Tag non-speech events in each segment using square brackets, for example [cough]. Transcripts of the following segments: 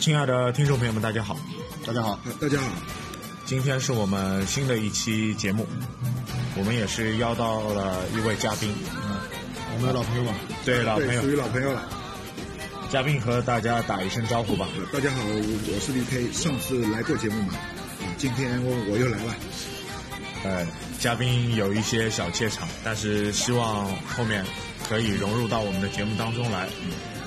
亲爱的听众朋友们，大家好！大家好，大家好！今天是我们新的一期节目，我们也是邀到了一位嘉宾，嗯，我们的老朋友嘛，对，老朋友，属于老朋友了。嘉宾和大家打一声招呼吧。大家好，我是李 K，上次来过节目嘛，今天我我又来了。呃，嘉宾有一些小怯场，但是希望后面可以融入到我们的节目当中来。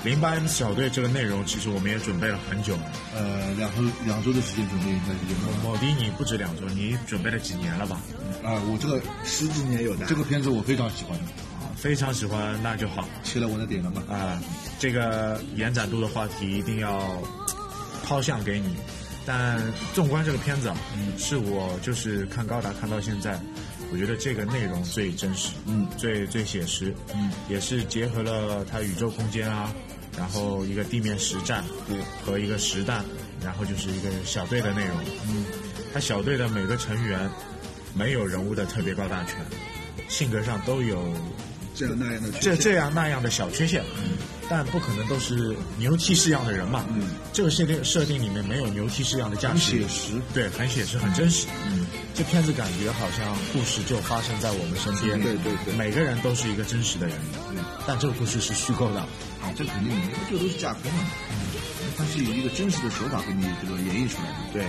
零八 M 小队这个内容，其实我们也准备了很久。呃，两周两周的时间准备应该是。某迪，你不止两周，你准备了几年了吧？啊，我这个十几年有的。这个片子我非常喜欢啊。非常喜欢，那就好。切了我的点了嘛？啊，这个延展度的话题一定要抛向给你。但纵观这个片子，嗯，是我就是看高达看到现在，我觉得这个内容最真实，嗯，最最写实，嗯，也是结合了它宇宙空间啊，然后一个地面实战，对，和一个实弹，然后就是一个小队的内容，嗯，他小队的每个成员没有人物的特别高大全，性格上都有。这样那样的这这样那样的小缺陷，但不可能都是牛踢式样的人嘛。嗯，这个设定设定里面没有牛踢式样的驾驶，写实，对，很写实，很真实。嗯，这片子感觉好像故事就发生在我们身边，对对对，每个人都是一个真实的人。嗯，但这个故事是虚构的。啊，这肯定，这都是架空的。嗯，它是以一个真实的手法给你这个演绎出来的。对。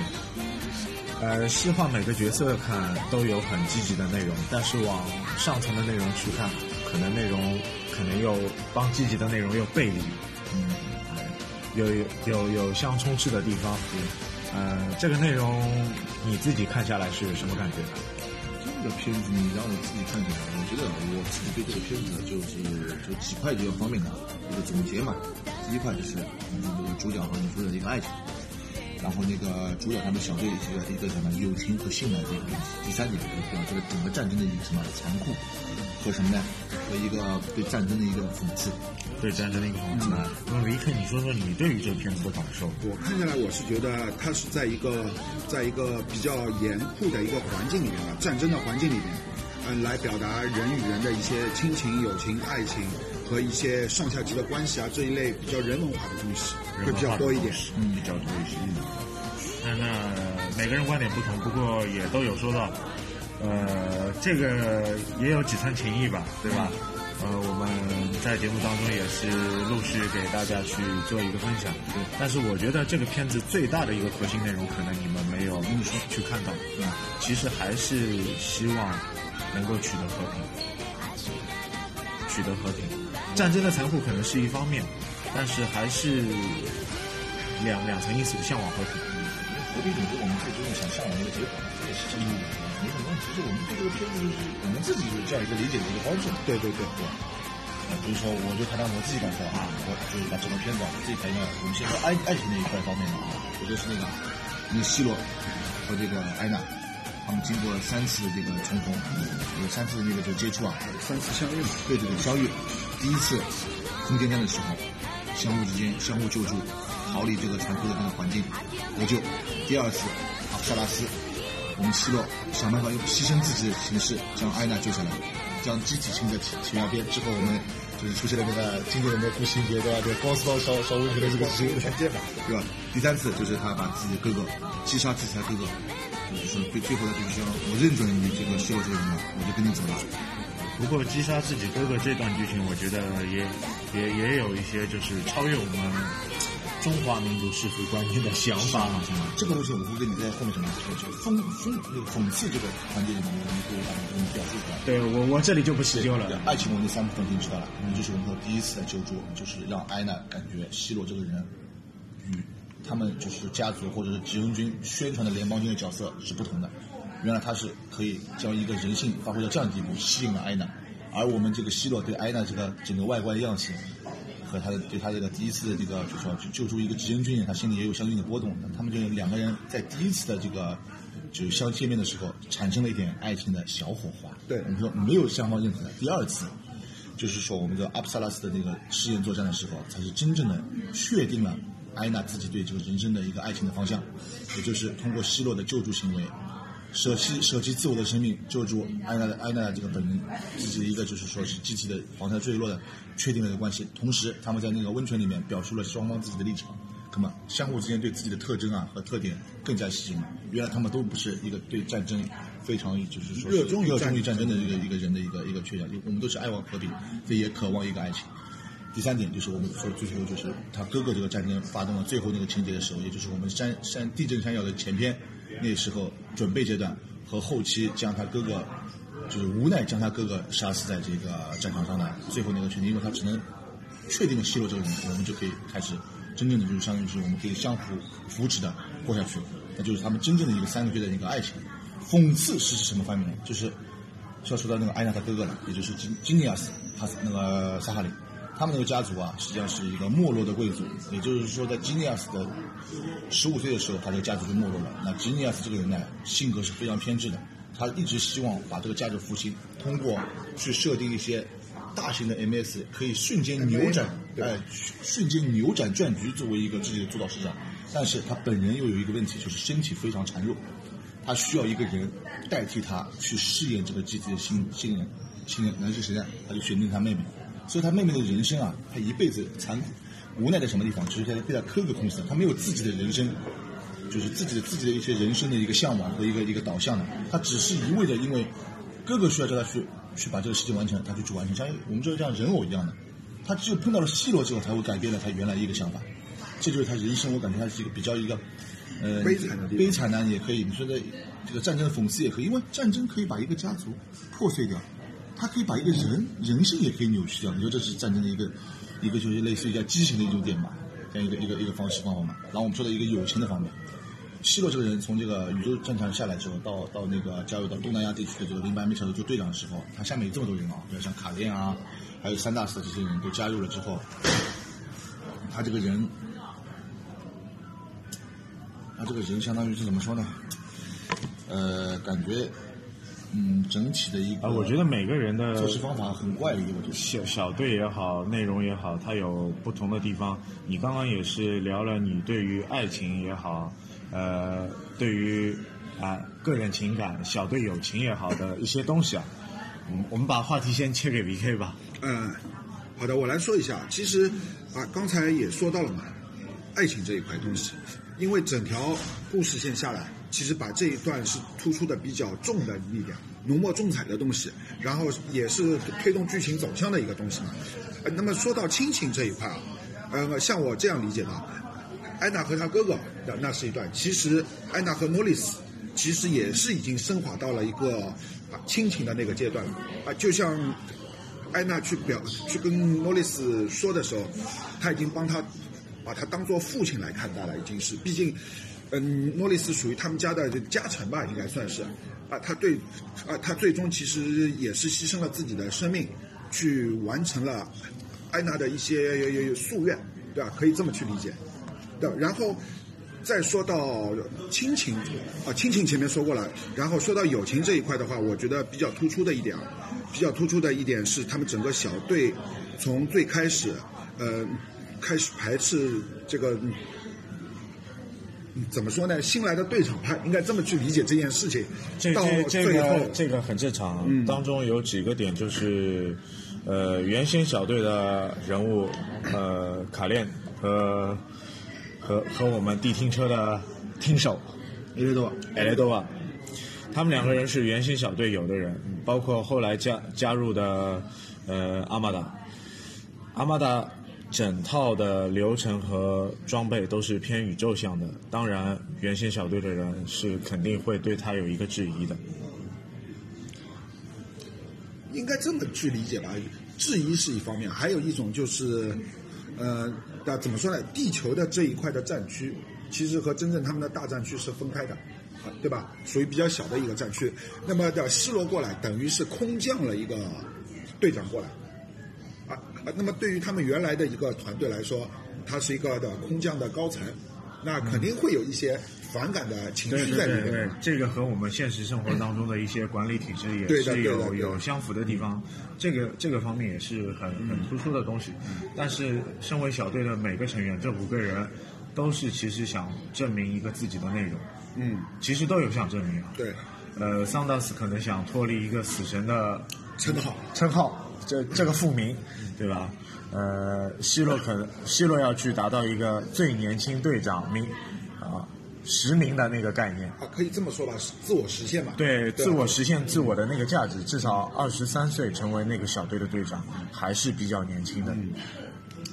呃，细化每个角色看都有很积极的内容，但是往上层的内容去看。可能内容可能又帮积极的内容又背离，嗯，有有有有相冲斥的地方，嗯，呃，这个内容你自己看下来是什么感觉？这个片子你让我自己看起来，我觉得我自己对这个片子就是就几块比较方便的一个总结嘛。第一块就是那个主角和女主角的一个爱情。然后那个主角他们小队一个一个什么友情和信赖这个东西。第三点就是表示了整个战争的一个什么残酷和什么呢？和一个对战争的一个讽刺，对战争的一个讽刺。那么李肯，你说说你对于这个片子的感受？我看下来，我是觉得它是在一个在一个比较严酷的一个环境里面吧，战争的环境里面，嗯，来表达人与人的一些亲情、友情、爱情和一些上下级的关系啊这一类比较人文化的东西。会比较多一点，嗯，比较多一些。那那每个人观点不同，不过也都有说到，呃，这个也有几层情谊吧，对吧？呃，我们在节目当中也是陆续给大家去做一个分享。对，但是我觉得这个片子最大的一个核心内容，可能你们没有去看到。对吧，其实还是希望能够取得和平，取得和平。战争的残酷可能是一方面。但是还是两两层意思，向往和平。和平总是我们最终想向往的一个结果，这也是什么没什么问题。其实我们对这个片子就是我们自己有这样一个理解的一个方式。对对对对。啊，比如说，我就谈谈我自己感受啊，我就是把整个片子自己谈一下。我们先说爱爱情那一块方面的啊，我觉得是那个，那个希罗和这个安娜，他们经过了三次这个重逢，有三次那个就接触啊，三次相遇。对对对，相遇，第一次空间站的时候。相互之间相互救助，逃离这个残酷的那个环境，得救。第二次，阿布萨拉斯，我们希洛想办法用牺牲自己的形式将艾娜救下来，将机体清在悬崖边。之后我们就是出现了那个经典的那个情节，对吧？对，高斯刀小小温泉的这个事情，对吧？第三次就是他把自己的哥哥击杀自己的哥哥，就是说最最后的就是说，我认准你这个希洛这个人了，我就跟你走了。不过击杀自己哥哥这段剧情，我觉得也也也有一些就是超越我们中华民族世俗观念的想法嘛。这个东西我会跟你在后面什么就讽讽那个讽刺这个环节里面，我们会把它表述出来。对我我这里就不细究了。爱情文的三部分已经知道了，就是我们说第一次的救助，就是让艾娜感觉希罗这个人与他们就是家族或者是志愿军宣传的联邦军的角色是不同的。原来他是可以将一个人性发挥到这样的地步，吸引了艾娜，而我们这个希洛对艾娜这个整个外观样型和他的对他这个第一次这个就说去救助一个执行军人，他心里也有相应的波动。他们就两个人在第一次的这个就相见面的时候，产生了一点爱情的小火花。对，我们说没有双方认可的。第二次就是说我们的阿布萨拉斯的那个试验作战的时候，才是真正的确定了艾娜自己对这个人生的一个爱情的方向，也就是通过希洛的救助行为。舍弃舍弃自我的生命，救助安娜的安娜的这个本人，自己的一个就是说是机体的黄台坠落的确定了的关系。同时，他们在那个温泉里面表述了双方自己的立场，那么相互之间对自己的特征啊和特点更加吸引了。原来他们都不是一个对战争非常就是说是热衷于战战争的一个一个人的一个一个缺点，我们都是爱望和平，这也渴望一个爱情。第三点就是我们说追求，就是他哥哥这个战争发动了最后那个情节的时候，也就是我们山山地震山摇的前篇，那时候准备阶段和后期将他哥哥，就是无奈将他哥哥杀死在这个战场上的最后那个群体，因为他只能确定了希罗这个人，我们就可以开始真正的就是相当于是我们可以相互扶持的过下去，那就是他们真正的一个三个月的一个爱情。讽刺是什么方面呢？就是就要说到那个艾娜他哥哥了，也就是金金尼亚斯，他那个萨哈林，他们那个家族啊，实际上是一个没落的贵族，也就是说，在吉尼亚斯的十五岁的时候，他这个家族就没落了。那吉尼亚斯这个人呢，性格是非常偏执的，他一直希望把这个家族复兴，通过去设定一些大型的 MS，可以瞬间扭转，对哎，瞬间扭转战局作为一个自己的主导市场。但是他本人又有一个问题，就是身体非常孱弱，他需要一个人代替他去试验这个机体的新新人，新人那是谁呢？他就选定他妹妹。所以他妹妹的人生啊，他一辈子残酷无奈在什么地方？就是他被他哥哥控制的，他没有自己的人生，就是自己的自己的一些人生的一个向往和一个一个导向的。他只是一味的因为哥哥需要叫他去去把这个事情完成，他就去完成，像我们就是像人偶一样的。他只有碰到了希罗之后，才会改变了他原来一个想法。这就是他人生，我感觉他是一个比较一个，呃，悲惨的悲惨呢也可以，你说的这个战争的讽刺也可以，因为战争可以把一个家族破碎掉，它可以把一个人人生也可以扭曲掉。你说这是战争的一个一个就是类似于叫畸形的一种点吧，这样一个一个一个方式方法嘛。然后我们说的一个友情的方面，希洛这个人从这个宇宙战场下来之后，到到那个加入到东南亚地区的这个零百米小队做队长的时候，他下面有这么多人啊，比如像卡列啊，还有三大斯这些人都加入了之后，他这个人，他这个人相当于是怎么说呢？呃，感觉，嗯，整体的一个，啊，我觉得每个人的做事方法很怪异，我觉得。小小队也好，内容也好，它有不同的地方。你刚刚也是聊了你对于爱情也好，呃，对于啊、个人情感、小队友情也好的一些东西啊。嗯，我们把话题先切给 VK 吧。嗯，好的，我来说一下。其实啊，刚才也说到了嘛，爱情这一块东西，因为整条故事线下来，其实把这一段是突出的比较重的力量，浓墨重彩的东西，然后也是推动剧情走向的一个东西嘛。呃，那么说到亲情这一块啊，呃，像我这样理解的，安娜和她哥哥的那是一段，其实安娜和诺丽斯其实也是已经升华到了一个啊亲情的那个阶段了啊，就像安娜去表去跟诺丽斯说的时候，他已经帮他把他当做父亲来看待了，已经是，毕竟，嗯，诺里斯属于他们家的家臣吧，应该算是，啊，他对，啊，他最终其实也是牺牲了自己的生命，去完成了安娜的一些夙愿，对吧？可以这么去理解，对，然后。再说到亲情啊，亲情前面说过了，然后说到友情这一块的话，我觉得比较突出的一点啊，比较突出的一点是他们整个小队从最开始，呃，开始排斥这个，怎么说呢？新来的队长派应该这么去理解这件事情，这这这个这个很正常。嗯当中有几个点就是，呃，原先小队的人物，呃，卡列和和和我们地听车的听手雷雷多瓦，埃雷多瓦，他们两个人是原先小队有的人，包括后来加加入的呃阿玛达，阿玛达整套的流程和装备都是偏宇宙向的，当然原先小队的人是肯定会对他有一个质疑的。应该这么去理解吧。质疑是一方面，还有一种就是，呃，那怎么说呢？地球的这一块的战区，其实和真正他们的大战区是分开的，啊，对吧？属于比较小的一个战区。那么的希罗过来，等于是空降了一个队长过来，啊啊。那么对于他们原来的一个团队来说，他是一个的空降的高层，那肯定会有一些反感的情对绪对对对在里面。，这个和我们现实生活当中的一些管理体制也是有有相符的地方，这个这个方面也是很很突出的东西。但是，身为小队的每个成员，这五个人都是其实想证明一个自己的内容，嗯，其实都有想证明啊。对，呃，桑达斯可能想脱离一个死神的称号。称号，这这个复名，对吧？呃，希洛可希洛要去达到一个最年轻队长名啊实名的那个概念。啊，可以这么说吧，是自我实现嘛。对，对自我实现自我的那个价值，至少二十三岁成为那个小队的队长，还是比较年轻的。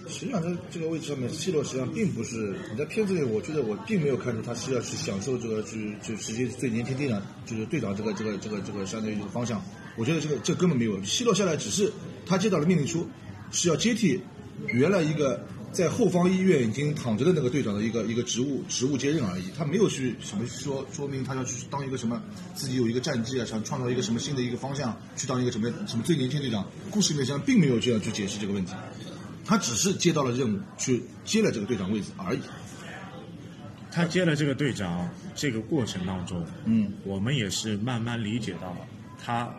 实际上，在这个位置上面希洛实际上并不是你在片子里，我觉得我并没有看出他是要去享受这个去就直接最年轻队长就是队长这个这个这个这个相当于这个方向。我觉得这个这根本没有，C 罗下来只是他接到了命令书，是要接替原来一个在后方医院已经躺着的那个队长的一个一个职务职务接任而已，他没有去什么说说明他要去当一个什么自己有一个战绩啊，想创造一个什么新的一个方向，去当一个什么什么最年轻队长。故事里面实际上并没有这样去解释这个问题。他只是接到了任务，去接了这个队长位置而已。他接了这个队长，这个过程当中，嗯，我们也是慢慢理解到了他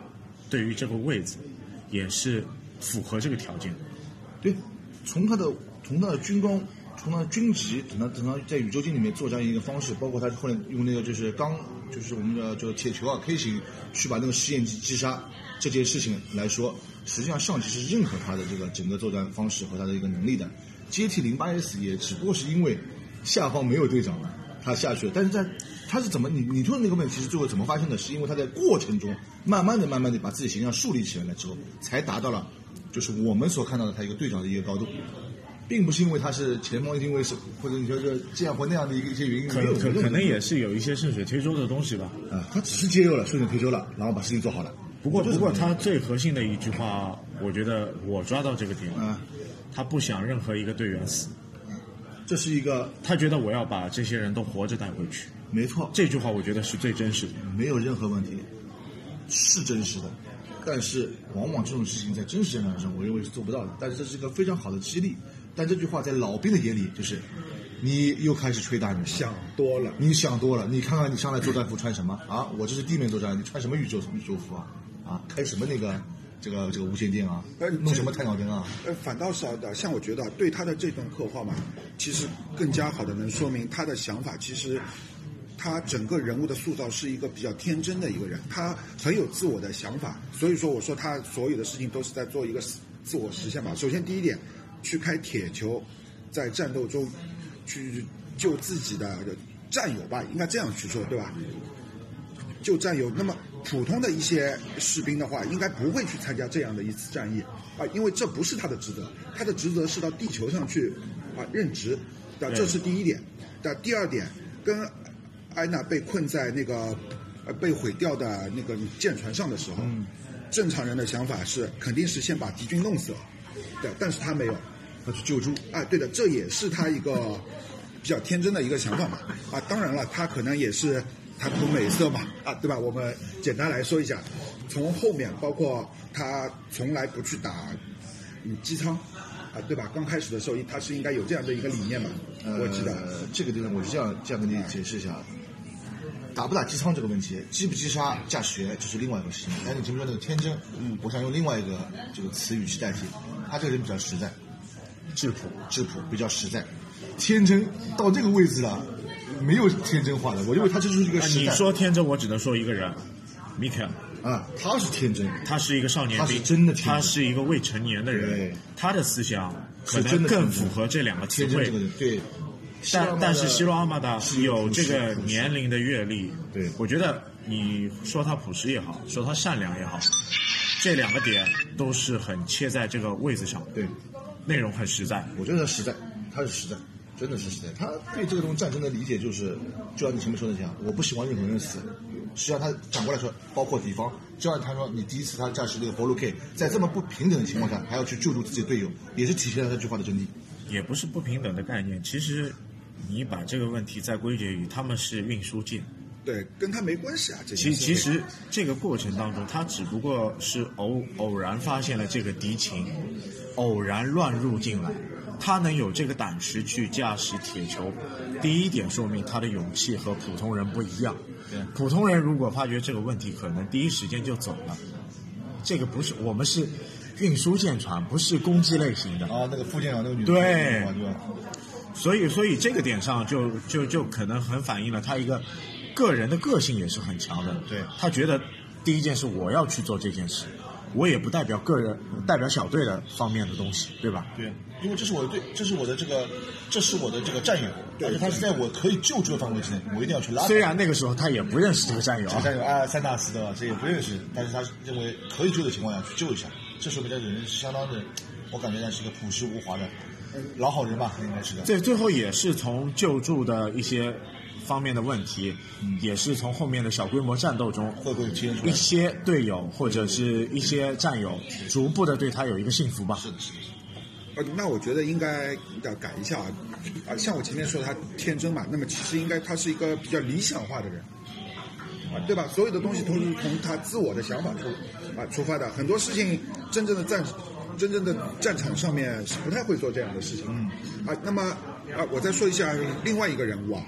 对于这个位置也是符合这个条件的。对，从他的从他的军功，从他的军级，等他等他在宇宙军里面作战一个方式，包括他后来用那个就是钢，就是我们的就铁球啊 K 型去把那个实验机击杀这件事情来说，实际上上级是认可他的这个整个作战方式和他的一个能力的。接替零八 S 也只不过是因为下方没有队长了，他下去了。但是在他是怎么你你说的那个问题是最后怎么发生的？是因为他在过程中慢慢的、慢慢的把自己形象树立起来了之后，才达到了就是我们所看到的他一个队长的一个高度，并不是因为他是前锋一定卫士或者你说是这样或那样的一个一些原因，可能可可能也是有一些顺水推舟的东西吧。啊，他只是接受了顺水推舟了，然后把事情做好了。不过，不过他最核心的一句话，我觉得我抓到这个点，啊，他不想任何一个队员死，这是一个他觉得我要把这些人都活着带回去。没错，这句话我觉得是最真实的。没有任何问题，是真实的。但是往往这种事情在真实战场上，我认为是做不到的。但是这是一个非常好的激励。但这句话在老兵的眼里就是，你又开始吹大牛，想多了。你想多了。你看看你上来作战服穿什么啊？我这是地面作战，你穿什么宇宙宇宙服啊？啊，开什么那个这个这个无线电啊呃？弄什么太阳灯啊？呃，反倒是的，像我觉得对他的这段刻画嘛，其实更加好的能说明他的想法。其实他整个人物的塑造是一个比较天真的一个人，他很有自我的想法。所以说，我说他所有的事情都是在做一个自我实现吧。首先，第一点，去开铁球，在战斗中去救自己的战友吧，应该这样去说，对吧？救战友。那么普通的一些士兵的话，应该不会去参加这样的一次战役啊，因为这不是他的职责，他的职责是到地球上去啊任职，对吧，这是第一点。的第二点，跟安娜被困在那个呃被毁掉的那个舰船上的时候，正常人的想法是肯定是先把敌军弄死了，对，但是他没有，他去救助。啊，对的，这也是他一个 [laughs] 比较天真的一个想法嘛。啊，当然了，他可能也是贪图美色嘛，啊，对吧？我们简单来说一下，从后面包括他从来不去打嗯机舱，啊，对吧？刚开始的时候，他是应该有这样的一个理念嘛，我记得。呃，这个地方我是这样这样跟你解释一下，打不打机舱这个问题，击不击杀驾驶员这是另外一个事情。但是你前面说那个天真，嗯，我想用另外一个这个词语去代替，他这个人比较实在，质朴，质朴，比较实在，天真到这个位置了，没有天真话的，我认为他就是一个啊你实在。说天真，我只能说一个人，米凯尔。啊，他是天真，他是一个少年他是，真的天真他是一个未成年的人对，他的思想可能更符合这两个词汇天真这个。人，对。但但是西罗阿玛达是有这个年龄的阅历，对我觉得你说他朴实也好，说他善良也好，这两个点都是很切在这个位子上，对，内容很实在。我觉得他实在，他是实在，真的是实在。他对这个东西战争的理解就是，就像你前面说的这样，我不喜欢任何人死。实际上他反过来说，包括敌方，就像他说，你第一次他驾驶那个 Follow K，在这么不平等的情况下，还要去救助自己的队友，也是体现了这句话的真谛。也不是不平等的概念。其实，你把这个问题再归结于他们是运输舰，对，跟他没关系啊。这其其实这个过程当中，他只不过是偶偶然发现了这个敌情，偶然乱入进来，他能有这个胆识去驾驶铁球，第一点说明他的勇气和普通人不一样。对普通人如果发觉这个问题，可能第一时间就走了。这个不是我们是运输舰船，不是攻击类型的。啊，那个副舰长那个女的，对？所以，所以这个点上就就就可能很反映了他一个个人的个性也是很强的。对他觉得第一件事我要去做这件事，我也不代表个人，代表小队的方面的东西，对吧？对，因为这是我的队，这是我的这个，这是我的这个战友，而且他是在我可以救助的范围之内，我一定要去拉。虽然那个时候他也不认识这个战友啊，这战友啊，三大四的，这也不认识，但是他认为可以救的情况下去救一下，这说明这人是相当的，我感觉他是一个朴实无华的老好人吧，应该是的。这最后也是从救助的一些方面的问题，也是从后面的小规模战斗中，会不会体现出一些队友或者是一些战友逐步的对他有一个信服吧。是的，是的。呃，那我觉得应该要改一下啊，啊，像我前面说的他天真嘛，那么其实应该他是一个比较理想化的人，啊，对吧？所有的东西都是从他自我的想法出啊出发的，很多事情真正的战真正的战场上面是不太会做这样的事情，嗯，啊，那么啊，我再说一下另外一个人物啊，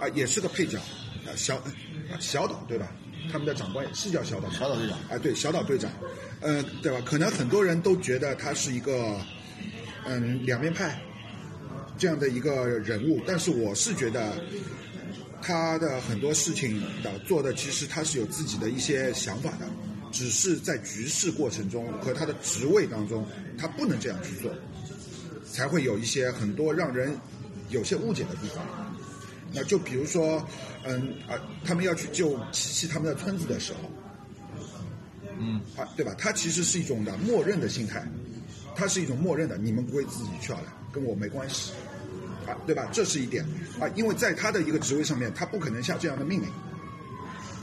啊，也是个配角，啊，小啊小岛对吧？他们的长官也是叫小岛，小岛队长。啊，对，小岛队长，呃，对吧？可能很多人都觉得他是一个，嗯，两面派这样的一个人物，但是我是觉得他的很多事情的做的，其实他是有自己的一些想法的，只是在局势过程中和他的职位当中，他不能这样去做，才会有一些很多让人有些误解的地方。那就比如说，嗯啊，他们要去救琪琪他们的村子的时候，嗯，啊，对吧？他其实是一种的默认的心态，他是一种默认的，你们不会自己去好了，跟我没关系，啊，对吧？这是一点啊，因为在他的一个职位上面，他不可能下这样的命令。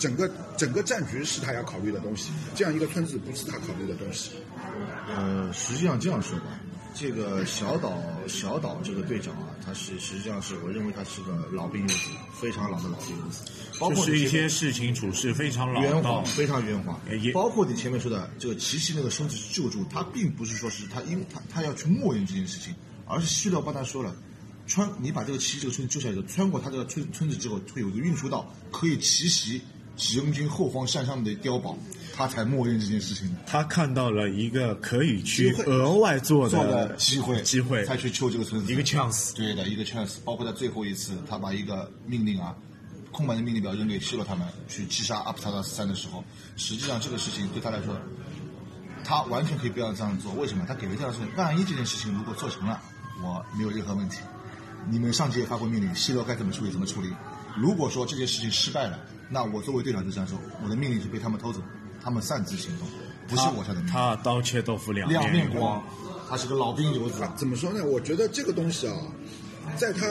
整个整个战局是他要考虑的东西，这样一个村子不是他考虑的东西。呃，实际上这样说吧，这个小岛小岛这个队长啊，他是实际上是我认为他是个老兵游子，非常老的老兵游子，包括就是一些事情处事非常老圆滑，非常圆滑也。包括你前面说的这个琪琪那个身子救助，他并不是说是他，因为他他要去默认这件事情，而是希洛帮他说了，穿你把这个琪琪这个村子救下来之后，穿过他这个村村子之后，会有一个运输道可以奇袭启用军后方山上的碉堡，他才默认这件事情的。他看到了一个可以去额外做做的的机会，机会才去救这个村子，一个 chance。对的，一个 chance。包括在最后一次，他把一个命令啊，空白的命令表扔给希洛他们去击杀阿普萨达斯山的时候，实际上这个事情对他来说，他完全可以不要这样做。为什么？他给了这样的事情，万一这件事情如果做成了，我没有任何问题。你们上级也发过命令，希洛该怎么处理怎么处理。如果说这件事情失败了，那我作为队长就这样说，我的命令是被他们偷走，他们擅自行动，不是我下的命令。他刀切豆腐两两面面光，他是个老兵游子。啊，怎么说呢？我觉得这个东西啊，在他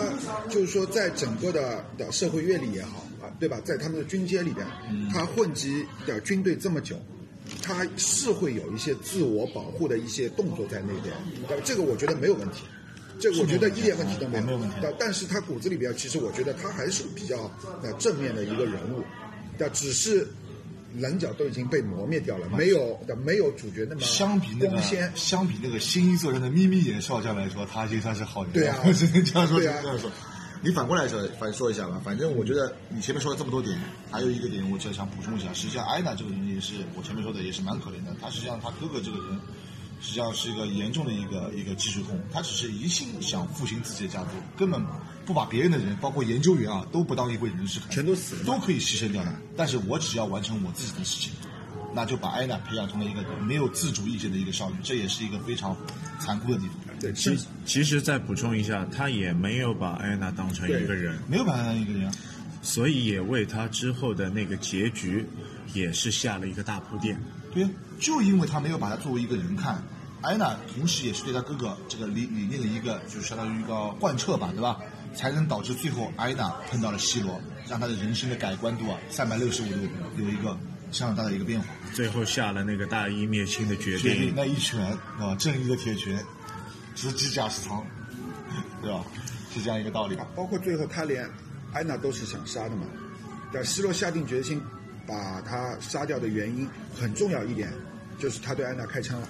就是说，在整个的的社会阅历也好啊，对吧？在他们的军阶里边，他混迹的军队这么久，他是会有一些自我保护的一些动作在那边，对吧？这个我觉得没有问题。这个我觉得一点问题都没有，没有问题但但是他骨子里边，其实我觉得他还是比较呃正面的一个人物，但只是棱角都已经被磨灭掉了，没有的没有主角那么相比那个光鲜。相比那个新一色人的眯眯眼少将来说，他已经算是好人。对啊我只能这样说，这样说。你反过来说，反说一下吧。反正我觉得你前面说了这么多点，还有一个点，我就想补充一下。实际上，艾娜这个人也是我前面说的，也是蛮可怜的。他实际上他哥哥这个人，实际上是一个严重的一个一个技术控，他只是一心想复兴自己的家族，根本不把别人的人，包括研究员啊，都不当一回人事看，全都死了都可以牺牲掉的。但是我只要完成我自己的事情，那就把艾娜培养成了一个没有自主意见的一个少女，这也是一个非常残酷的地方。对，其其实再补充一下，他也没有把安娜当成一个人，没有把她当一个人啊，所以也为他之后的那个结局也是下了一个大铺垫。对，就因为他没有把他作为一个人看，安娜同时也是对他哥哥这个理理念的一个，就是相当于一个贯彻吧，对吧？才能导致最后安娜碰到了西罗，让他的人生的改观度啊，三百六十五度有一个相当大的一个变化。最后下了那个大义灭亲的决定，决定那一拳啊，正义的铁拳，直击驾驶舱，对吧？是这样一个道理。包括最后他连安娜都是想杀的嘛。但希罗下定决心把他杀掉的原因，很重要一点就是他对安娜开枪了。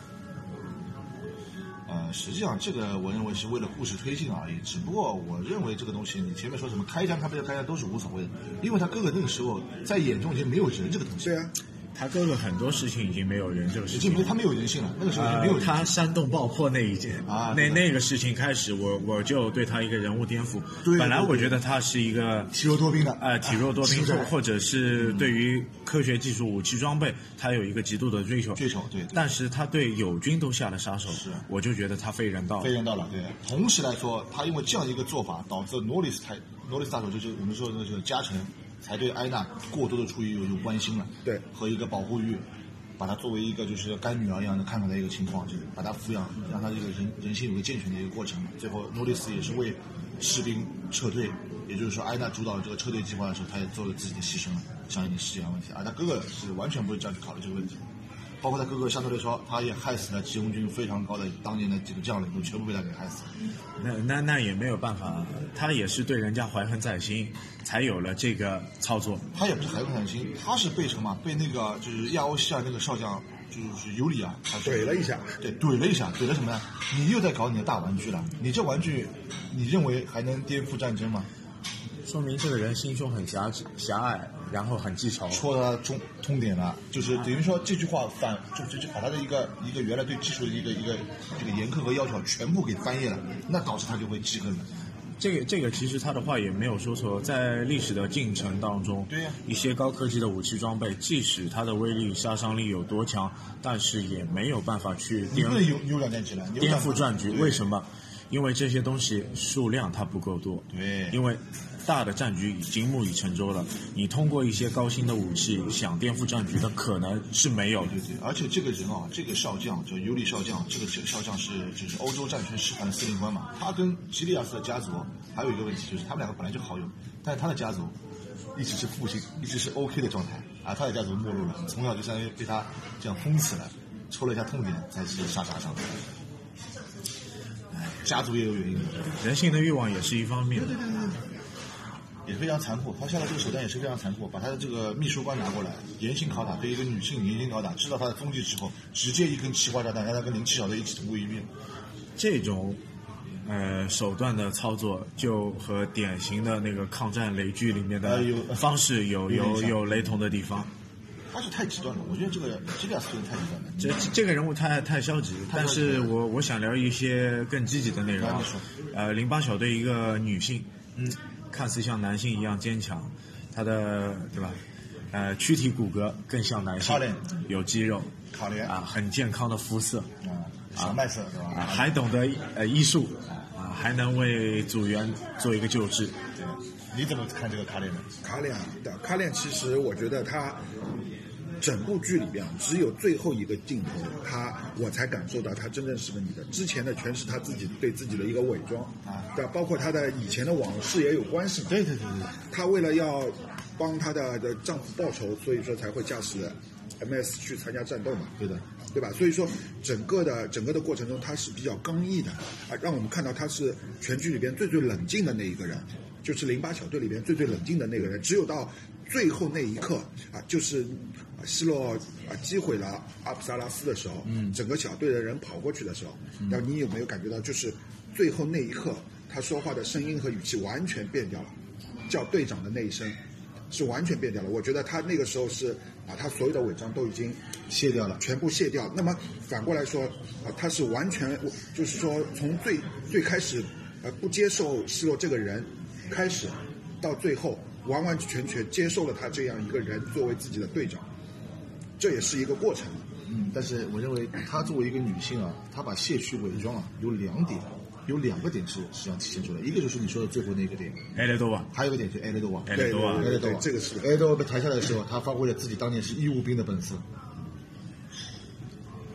呃，实际上这个我认为是为了故事推进而已。只不过我认为这个东西，你前面说什么开枪，他不要开枪都是无所谓的，因为他哥哥那个时候在眼中已经没有人这个东西。对啊，他哥哥很多事情已经没有人这个事情已经没他没有人性了，那个时候已经没有呃，他煽动爆破那一件那啊那那个事情开始，我我就对他一个人物颠覆。对本来我觉得他是一个体弱多病的。呃，体弱多病，是或或者是对于科学技术、武器装备，他有一个极度的追求。追求对对。但是他对友军都下了杀手，是。我就觉得他非人道。了非。人道了，对。同时来说，他因为这样一个做法，导致诺里斯太诺里斯大手就是我们说的那个加成，才对安娜过多的出于有有关心了，对和一个保护欲，把她作为一个就是干女儿一样的看待的一个情况，就是把她抚养，让她这个人人性有个健全的一个过程。最后诺丽斯也是为士兵撤退，也就是说安娜主导这个撤退计划的时候，她也做了自己的牺牲了，相应的实际上问题。而她哥哥是完全不会这样去考虑这个问题。包括他哥哥相对来说，他也害死了吉拥军非常高的当年的几个将领，都全部被他给害死。那那那也没有办法，他也是对人家怀恨在心，才有了这个操作。他也不是怀恨在心，他是被什么？被那个就是亚欧西亚那个少将，就是尤里啊，他怼了一下对，怼了一下，怼了什么呀？你又在搞你的大玩具了，你这玩具，你认为还能颠覆战争吗？说明这个人心胸很狭窄狭隘，然后很记仇。戳到他中痛点了，就是等于说这句话反，就就就把他的一个一个原来对技术的一个一个这个严苛和要求全部给翻页了，那导致他就会记恨了。这个这个其实他的话也没有说错，在历史的进程当中，对呀一些高科技的武器装备，即使它的威力、杀伤力有多强，但是也没有办法去颠你不能有有两颠两覆战局。为什么？因为这些东西数量它不够多。对因为大的战局已经木已成舟了，你通过一些高新的武器想颠覆战局的可能是没有的对。对，而且这个人啊，这个少将叫尤里少将，这个少将是就是欧洲战权使团的司令官嘛。他跟吉利亚斯的家族还有一个问题，就是他们两个本来就好友，但是他的家族一直是父亲，一直是 OK 的状态，啊他的家族没落了，从小就相当于被他这样封死了，戳了一下痛点，才是杀杀伤。哎，家族也有原因的，人性的欲望也是一方面。也非常残酷。他下的这个手段也是非常残酷，把他的这个秘书官拿过来，严刑拷打，对一个女性严刑拷打，知道他的踪迹之后，直接一根气化炸弹让他跟零七小队一起同归于尽。这种呃手段的操作，就和典型的那个抗战雷剧里面的方式有有有有雷同的地方。他是太极端了，我觉得这个吉利亚斯这个太极端了。这这个人物太太消极，但是我我想聊一些更积极的内容啊。呃，零八小队一个女性，嗯，看似像男性一样坚强，她的对吧？呃，躯体骨骼更像男性，有肌肉，考虑啊，很健康的肤色，啊，小麦色是吧？啊，还懂得呃医术，啊，还能为组员做一个救治。对，你怎么看这个卡莲呢？卡脸的卡莲，其实我觉得他整部剧里边只有最后一个镜头，他我才感受到他真正是个女的，之前的全是他自己对自己的一个伪装啊，对吧，包括他的以前的往事也有关系嘛。对对对对，她为了要帮她的的丈夫报仇，所以说才会驾驶 MS 去参加战斗嘛。对的，对吧？所以说整个的整个的过程中，他是比较刚毅的啊，让我们看到他是全剧里边最最冷静的那一个人，就是零八小队里边最最冷静的那个人。只有到最后那一刻啊，就是啊希洛啊击毁了阿普萨拉斯的时候，嗯，整个小队的人跑过去的时候，然后你有没有感觉到，就是最后那一刻，他说话的声音和语气完全变掉了，叫队长的那一声。是完全变掉了。我觉得他那个时候是把他所有的伪装都已经卸掉了。全部卸掉。那么反过来说，啊，他是完全就是说从最最开始呃不接受希洛这个人开始，到最后完完全全接受了他这样一个人作为自己的队长，这也是一个过程。嗯，但是我认为她作为一个女性啊，她把卸去伪装啊，有两点，有两个点是实际上体现出来，一个就是你说的最后那个点，埃雷多瓦，还有一个点就是埃雷多瓦。埃雷多瓦对埃雷多瓦，这个是埃雷多瓦被抬下来的时候，他发挥了自己当年是义务兵的本色。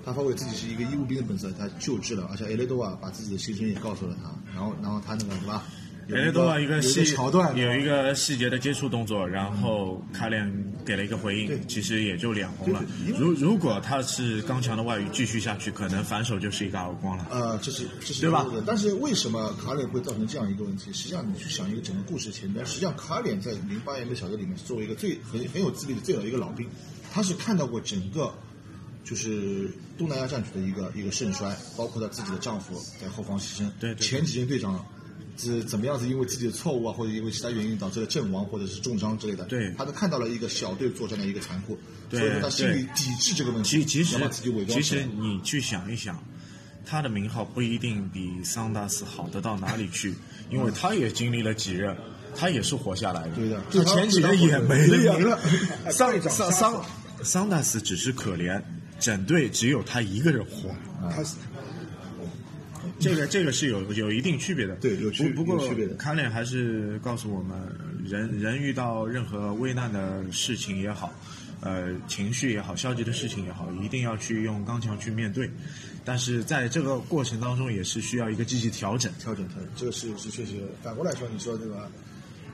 他发挥自己是一个义务兵的本色，他救治了，而且埃雷多瓦把自己的心声也告诉了他，然后，然后他那个什么，有埃雷多瓦一个细桥段，有一个细节的接触动作，然后卡脸给了一个回应，其实也就脸红了。如如果他是刚强的外语继续下去，可能反手就是一个耳光了。呃，这是这是对吧但是为什么卡脸会造成这样一个问题？实际上，你去想一个整个故事前端，实际上卡脸在零八年的小队里面是作为一个最很很有资历的最老的一个老兵，他是看到过整个就是东南亚战局的一个一个盛衰，包括她自己的丈夫在后方牺牲，对对前几任队长是怎么样子，因为自己的错误啊，或者因为其他原因导致了阵亡或者是重伤之类的。对他都看到了一个小队作战的一个残酷，对所以说他心里抵制这个问题，其其实其实你去想一想，他的名号不一定比桑达斯好得到哪里去，[laughs] 因为他也经历了几任，他也是活下来的。对的就前几任也没了。桑队长 [laughs] 桑桑桑达斯只是可怜，整队只有他一个人活。他是这个这个是有有一定区别的，对有区不不过卡脸还是告诉我们，人人遇到任何危难的事情也好，呃，情绪也好，消极的事情也好，一定要去用刚强去面对。但是在这个过程当中，也是需要一个积极调整。调整调整，这个是是确实。反过来说，你说这个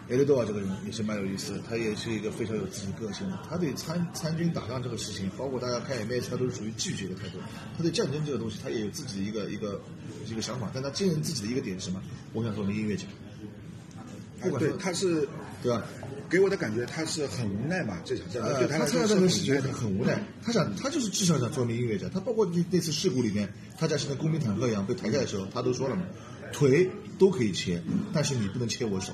埃雷多尔这个人也是蛮有意思的，他也是一个非常有自己个性的。他对参参军打仗这个事情，包括大家看 MS，他都是属于拒绝的态度。他对战争这个东西，他也有自己的一个一个一个想法，但他坚持自己的一个点是什么？我想做名音乐家。哎对，他是对吧？给我的感觉他是很无奈嘛，这场战争呃，对他来参加说是很这个事情。很无奈，他想他就是至少想做名音乐家。他包括那那次事故里面，他在像工兵坦克一样被抬下的时候，他都说了嘛，腿都可以切，但是你不能切我手。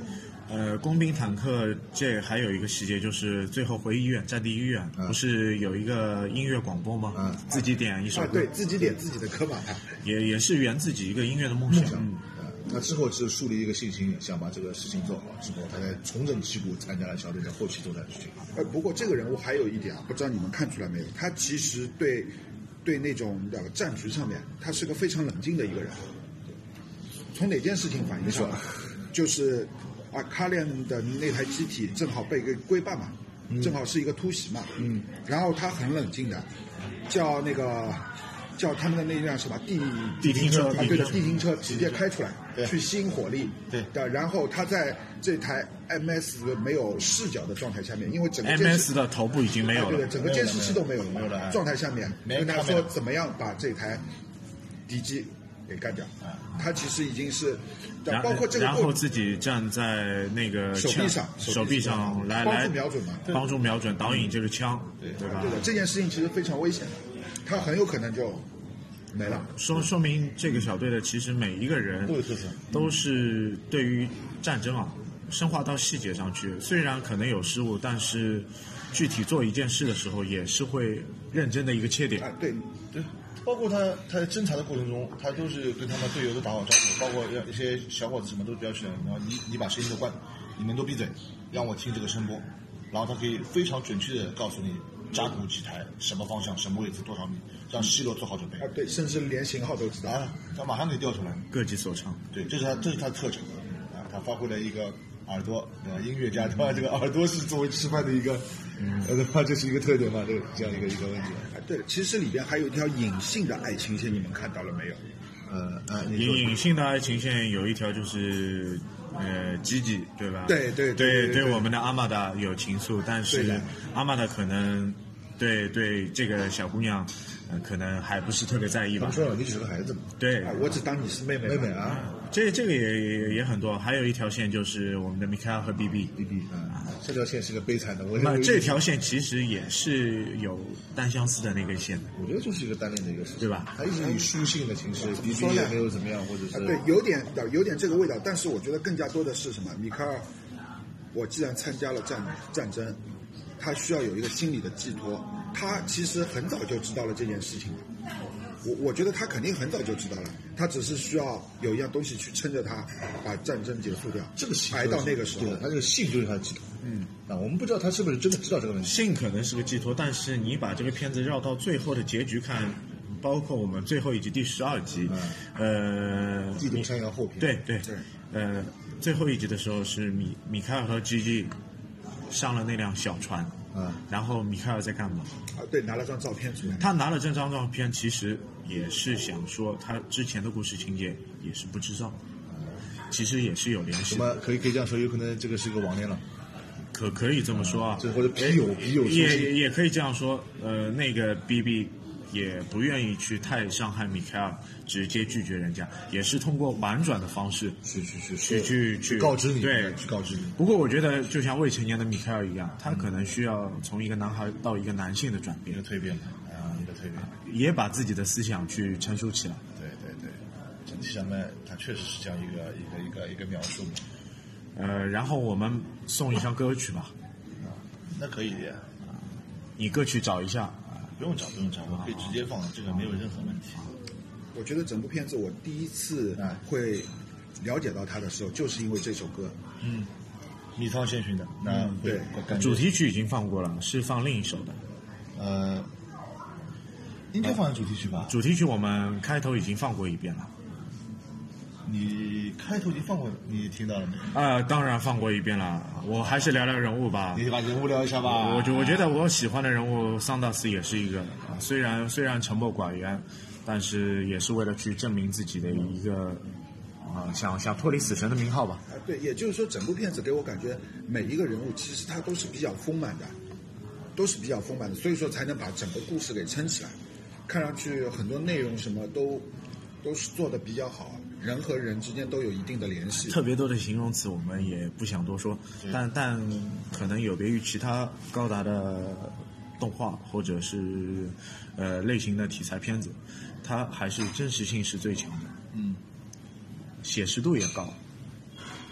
呃，工兵坦克这还有一个细节，就是最后回医院，战地医院、嗯不是有一个音乐广播吗？嗯自己点一首对自己点自己的歌嘛，也也是圆自己一个音乐的梦想。嗯呃，他之后是树立一个信心，想把这个事情做好之后，他才重整旗鼓，参加了小队的后期作战事情。呃，不过这个人物还有一点啊，不知道你们看出来没有？他其实对对那种的战局上面，他是个非常冷静的一个人。从哪件事情反映出来？就是啊，卡列的那台机体正好被给归办嘛，正好是一个突袭嘛。嗯。然后他很冷静的，叫那个叫他们的那辆什么地地停车啊，对的，地停车。直接开出来，对。去吸引火力。对。的，然后他在这台 MS 没有视角的状态下面，因为整个 MS 的头部已经没有了。啊对的，，整个监视器都没有了。嘛没有了。状态下面，跟他说怎么样把这台敌机给干掉。他其实已经是，然包括这个然后自己站在那个枪手臂上手臂上来帮助瞄准嘛帮助瞄准导引这个枪，对吧对？的，这件事情其实非常危险的，他很有可能就没了。说说明这个小队的其实每一个人都是对于战争啊深化到细节上去。虽然可能有失误，但是具体做一件事的时候也是会认真的一个切点。啊，对，对，包括他他在侦查的过程中，他都是跟他们队友都打好招呼，包括让一些小伙子什么都不要去了，然后你你把声音都关，你们都闭嘴，让我听这个声波，然后他可以非常准确的告诉你扎古几台，什么方向，什么位置，多少米，让西罗做好准备啊对，甚至连型号都知道。啊，他马上可以调出来。各级所长，对，这是他这是他的特长啊，他发挥了一个耳朵对吧？音乐家对吧？这个耳朵是作为吃饭的一个，呃对吧？这是一个特点嘛，这个这样一个一个问题。啊，对，其实里边还有一条隐性的爱情线，你们看到了没有？呃呃，隐隐性的爱情线有一条就是。呃，吉吉对吧？对对对对我们的阿玛达有情愫，但是阿玛达可能对对这个小姑娘，呃，可能还不是特别在意吧他们。说了，你只是个孩子嘛。对啊，，我只当你是妹妹。妹妹。啊这这个也也也很多，还有一条线就是我们的米凯尔和 BB。，B B 啊，这条线是个悲惨的。我那我这条线其实也是有单相思的那根线的，我觉得就是一个单恋的一个事情，对吧他一直以书信的形式说也没有怎么样，或者是啊，对，有点有点这个味道，但是我觉得更加多的是什么？米卡尔，我既然参加了战战争，他需要有一个心理的寄托。他其实很早就知道了这件事情，我我觉得他肯定很早就知道了，他只是需要有一样东西去撑着他，把战争结束掉。这个信挨到那个时候对，他这个信就是他的寄托。嗯，啊，我们不知道他是不是真的知道这个问题。信可能是个寄托，但是你把这个片子绕到最后的结局看，包括我们最后一集第十二集，呃，地动山摇后篇。对对对呃，最后一集的时候是米米开尔和 GG 上了那辆小船，啊，然后米开尔在干嘛？啊，对，拿了张照片出来。他拿了这张照片，其实也是想说他之前的故事情节也是不知道，其实也是有联系的，什么可以可以这样说，有可能这个是个网恋了。可可以这么说啊，这或者笔友笔友书也也也可以这样说，呃，那个 BB 也不愿意去太伤害米凯尔，直接拒绝人家，也是通过婉转的方式去去去去去去告知你，对，去告知你。不过我觉得，就像未成年的米凯尔一样，他可能需要从一个男孩到一个男性的转变一个，蜕变啊，一个蜕变。也把自己的思想去成熟起来。对对对，整体上面他确实是这样一个一个一个一个描述嘛。呃，然后我们送一首歌曲吧，那可以的呀，你歌曲找一下。不用找不用找，我可以直接放，这个没有任何问题。我觉得整部片子我第一次哎会了解到他的时候，就是因为这首歌。嗯，米仓先寻的，那会对我感主题曲已经放过了，是放另一首的。呃，应该放在主题曲吧？主题曲我们开头已经放过一遍了。你开头已经放过，你听到了没？啊、当然放过一遍了。我还是聊聊人物吧。你把人物聊一下吧。我觉我觉得我喜欢的人物桑道斯也是一个啊，虽然虽然沉默寡言，但是也是为了去证明自己的一个啊，想想脱离死神的名号吧。啊，对，也就是说，整部片子给我感觉每一个人物其实他都是比较丰满的，都是比较丰满的，所以说才能把整个故事给撑起来。看上去很多内容什么都都是做的比较好，人和人之间都有一定的联系。特别多的形容词我们也不想多说，但但可能有别于其他高达的动画或者是呃类型的题材片子，它还是真实性是最强的，嗯，写实度也高。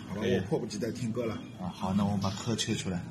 好了，我迫不及待听歌了。啊，好，那我们把歌切出来。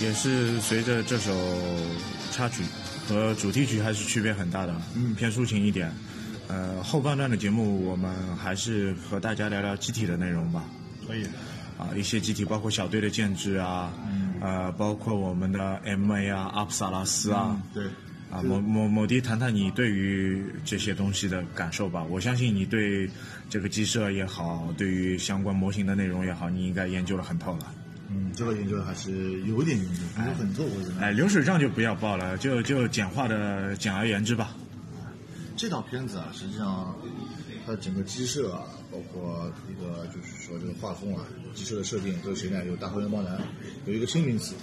也是随着这首插曲和主题曲还是区别很大的，嗯，偏抒情一点。呃，后半段的节目我们还是和大家聊聊机体的内容吧。可以。啊，一些机体包括小队的建制啊，呃，包括我们的 MA 啊、阿普萨拉斯啊，对，啊，某某某迪谈谈你对于这些东西的感受吧。我相信你对这个机设也好，对于相关模型的内容也好，你应该研究的很透了。嗯，这个研究还是有点研究，研究很透，我认为。哎，流水账就不要报了，就就简化的简而言之吧。这套片子啊，实际上它整个机设啊，包括一个就是说这个画风啊，机设的设定都是谁呢？有大和原邦男，有一个新名词，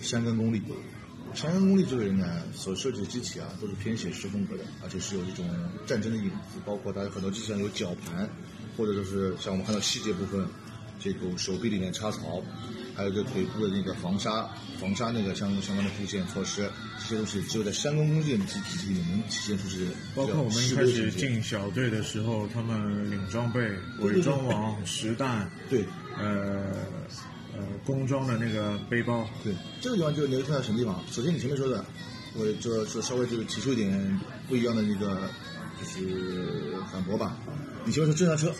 山根功力。山根功力这个人呢，所设计的机体啊，都是偏写实风格的，而且是有一种战争的影子，包括它很多机器上有绞盘，或者就是像我们看到细节部分，这个手臂里面插槽，还有这腿部的那个防沙、防沙那个相相关的部件措施，这些东西只有在山东工业的机体里面能体现出是包括我们一开始进小队的时候，他们领装备、伪装网、实弹，对呃呃工装的那个背包，对，这个地方就你会看到什么地方？首先你前面说的，我就说稍微就是提出一点不一样的那个就是反驳吧。你前面说正常车，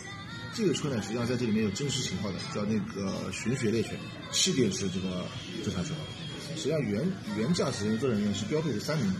这个车呢实际上在这里面有真实型号的，叫那个寻血猎犬，气垫式这个这台车。实际上原原驾驶人员、坐人员是标配是三名，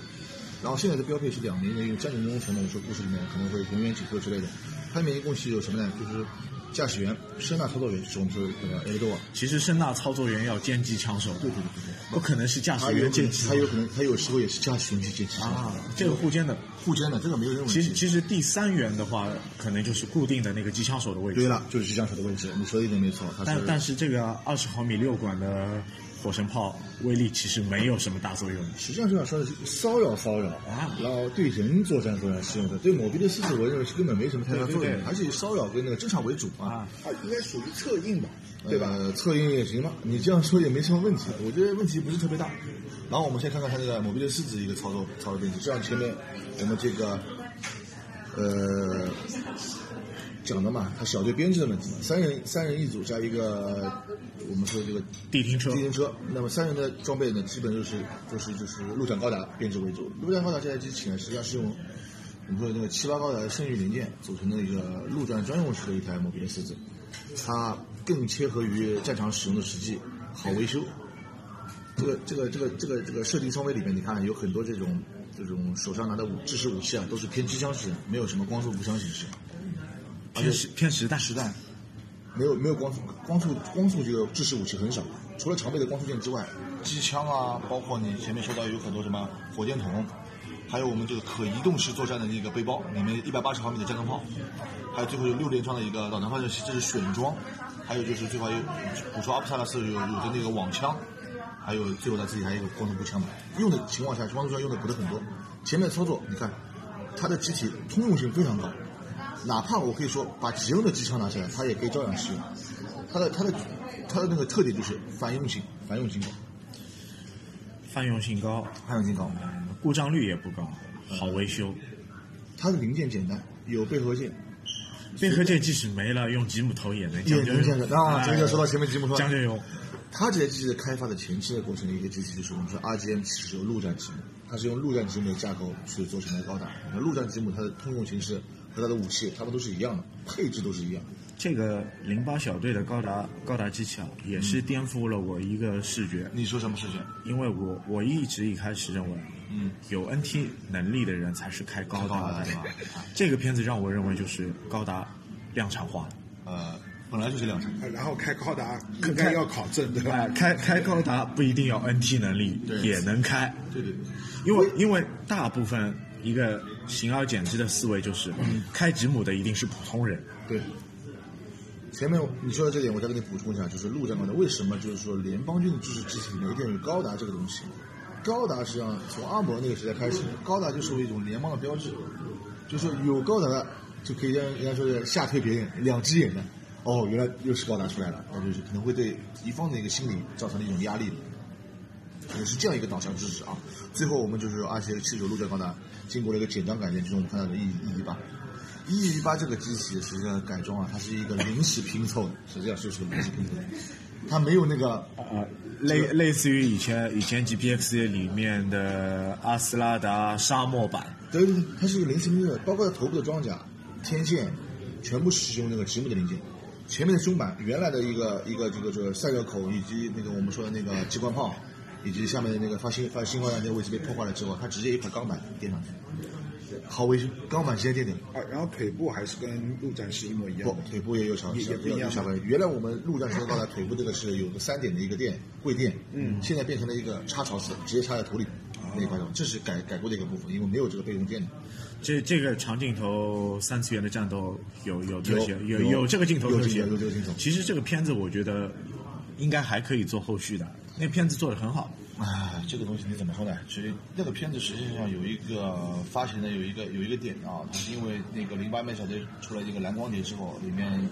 然后现在的标配是两名，因为战争中可能我说故事里面可能会永远紧迫之类的。它里面一共是有什么呢？就是驾驶员、声纳操作员，是我们说的那个 e l d o 其实声纳操作员要兼机枪手，对对对对对。不可能是驾驶员兼击他有可能他有时候也是驾驶员去接机啊，这个互兼的。互兼的这个没有任何问题。其实其实第三员的话，可能就是固定的那个机枪手的位置。对了，就是机枪手的位置，你说的一点没错。他但但是这个二十毫米六管的火神炮威力其实没有什么大作用。实际上是要说的是骚扰骚扰啊然后对人作战作战是用的，对某逼的狮子我认为是根本没什么太大作用，还是以骚扰跟那个侦查为主啊。啊，应该属于策应吧，对吧？呃，策应也行吧，你这样说也没什么问题，我觉得问题不是特别大。然后我们先看看它这个某逼的狮子一个操作操作变体，就像前面我们这个呃讲的嘛，它小队编制的问题嘛，三人三人一组加一个我们说这个地停车地停车，那么三人的装备呢，基本就是就是就是陆战高达编制为主。陆战高达这台机器呢，实际上是用我们说的那个七八高达的剩余零件组成的一个陆战专用式的一台某逼的狮子，它更切合于战场使用的实际，好维修。这个这个这个这个这个设定装备里面，你看有很多这种这种手上拿的武制式武器啊，都是偏机枪式的，没有什么光速步枪形式。偏实偏实弹，实弹，没有没有光速光速光速这个制式武器很少，除了常备的光速剑之外，机枪啊，包括你前面说到有很多什么火箭筒，还有我们这个可移动式作战的那个背包，里面一百八十毫米的战斗炮，还有最后有六连装的一个导弹发射器，这是选装，还有就是最后有补充阿普萨拉斯有有的那个网枪，还有最后他自己还有一个光头步枪嘛，用的情况下光头枪用的不是很多，前面操作你看，它的机体通用性非常高。哪怕我可以说把吉恩的机枪拿下来，它也可以照样使用。它的它的它的那个特点就是泛用性，泛用性高，泛用性高，泛用性高。故障率也不高，好维修。它的零件简单，有背合件，背合件即使没了，用吉姆头也能将就用啊。这个就说到前面吉姆头，将就用。它这台机器的开发的前期的过程的一个机器就是我们说 RGM 其实有陆战吉姆，它是用陆战吉姆的架构去做成的高达。那陆战吉姆它的通用形式和它的武器，它们都是一样的，配置都是一样的。这个零八小队的高达高达机器啊，也是颠覆了我一个视觉。你说什么视觉？因为我我一直一开始认为，嗯，有 NT 能力的人才是开高达的，对吧？[laughs] 这个片子让我认为就是高达量产化了。呃，本来就是量产。然后开高达应该要考证，对吧？哎，开开高达不一定要 NT 能力，对也能开。对对对。因为因为大部分一个形而简之的思维就是，开吉姆的一定是普通人。对，前面你说的这点，我再给你补充一下，就是陆战高的为什么就是说联邦军的制式机体里面一定有高达这个东西？高达实际上从阿姆那个时代开始，高达就作为一种联邦的标志，就是有高达的就可以让人家说是吓退别人两只眼的。哦，原来又是高达出来了，那就是可能会对敌方的一个心理造成了一种压力，也是这样一个导向知识啊。最后我们就是二七七九陆战高达经过了一个简单改建，就是我们看到的 E E 一八。E 一八这个机器实际上改装啊，它是一个临时拼凑的，实际上就是个临时拼凑的，它没有那个呃，类类似于以前以前 GPX 里面的阿斯拉达沙漠版，对对对，它是一个临时拼凑的，包括它头部的装甲、天线，全部是使用那个吉姆的零件。前面的胸板原来的一个一个这个这个散热口以及那个我们说的那个机关炮，以及下面的那个发新发信号弹那个位置被破坏了之后，它直接一块钢板垫上去，好维修，钢板直接垫顶。啊，然后腿部还是跟陆战是一模一样不，，腿部也有小也不一样小分。原来我们陆战时候刚才腿部这个是有个三点的一个垫跪垫，嗯，现在变成了一个插槽式，直接插在头里那一块东西，这是改改过的一个部分，因为没有这个备用垫的。这这个长镜头三次元的战斗有有特写，有有有这个镜头特写，有镜头有这个镜头其实这个片子我觉得应该还可以做后续的，那片子做的很好。啊，这个东西你怎么说呢？其实那个片子实际上有一个发行的有一个有一个点啊，它是因为那个零八麦小队出了一个蓝光碟之后，里面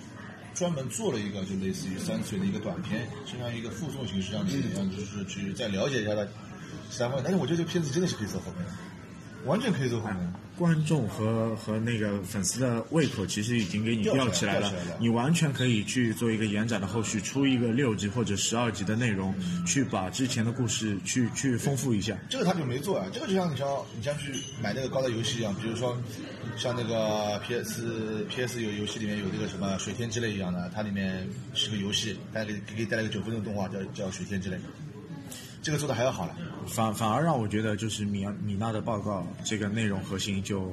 专门做了一个就类似于三次元的一个短片，就像一个附送形式，让你让就是去再了解一下它其他。但是我觉得这个片子真的是可以做后面的，完全可以做后面的。观众和和那个粉丝的胃口其实已经给你吊起来了你完全可以去做一个延展的后续，出一个六集或者十二集的内容，去把之前的故事去去丰富一下。这个他就没做啊，这个就像你像你像去买那个高达游戏一样，比如说像那个 PS PS 有游戏里面有那个什么水天之泪一样的，它里面是个游戏，带给给给带来个九分钟动画叫叫水天之泪。这个做的还要好了。反反而让我觉得就是米米娜的报告这个内容核心就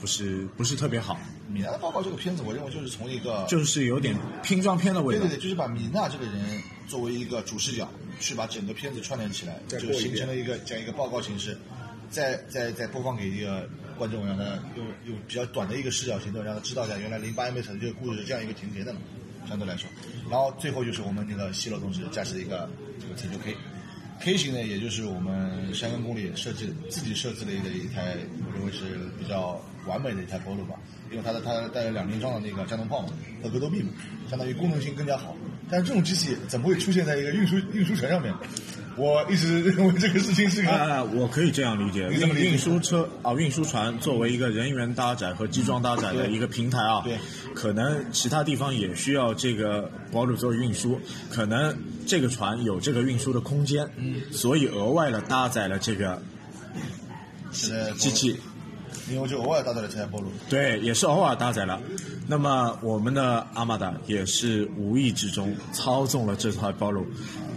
不是不是特别好，米娜的报告这个片子，我认为就是从一个就是有点拼装片的味道对对。对，就是把米娜这个人作为一个主视角，去把整个片子串联起来，就形成了一个这样一个报告形式，再再再播放给一个观众，让他用用比较短的一个视角行动，让他知道一下原来零八 M 城这个故事是这样一个情节的嘛，相对来说。然后最后就是我们那个西罗同志驾驶的一个这个成就 K。K 型呢，也就是我们山根公里设计自己设计的一个一台，我认为是比较完美的一台 Polo 吧，因为它的它带了两连装的那个加农炮嘛和格斗臂嘛，相当于功能性更加好。但是这种机器怎么会出现在一个运输运输船上面？我一直认为这个事情是个啊，我可以这样理解，运运输车啊，运输船作为一个人员搭载和机装搭载的一个平台啊，对。可能其他地方也需要这个保鲁作为运输，可能这个船有这个运输的空间，嗯，所以额外的搭载了这个是机器，因为我就偶尔搭载了这台波路。对，也是偶尔搭载了。那么我们的阿玛达也是无意之中操纵了这台暴露，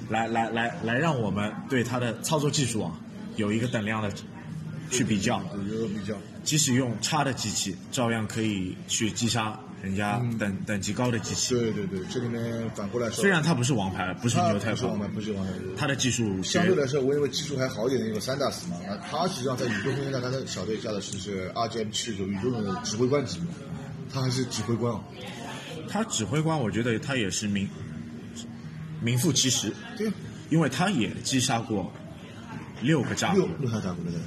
来来来来，让我们对它的操作技术啊有一个等量的去比较。有一个比较。即使用差的机器，照样可以去击杀人家等、等级高的机器。对对对，这里面反过来说，虽然它不是王牌，不是它牛太炮不是王牌，，不是王牌，它的技术相对来说，我认为技术还好一点的一个三大死嘛，那他实际上在宇宙空间站，他的小队下的是是 RGM 七十九宇宙的指挥官级别，他还是指挥官啊。他指挥官，我觉得他也是名名副其实，对，因为他也击杀过六个扎古六，六台打鼓的人。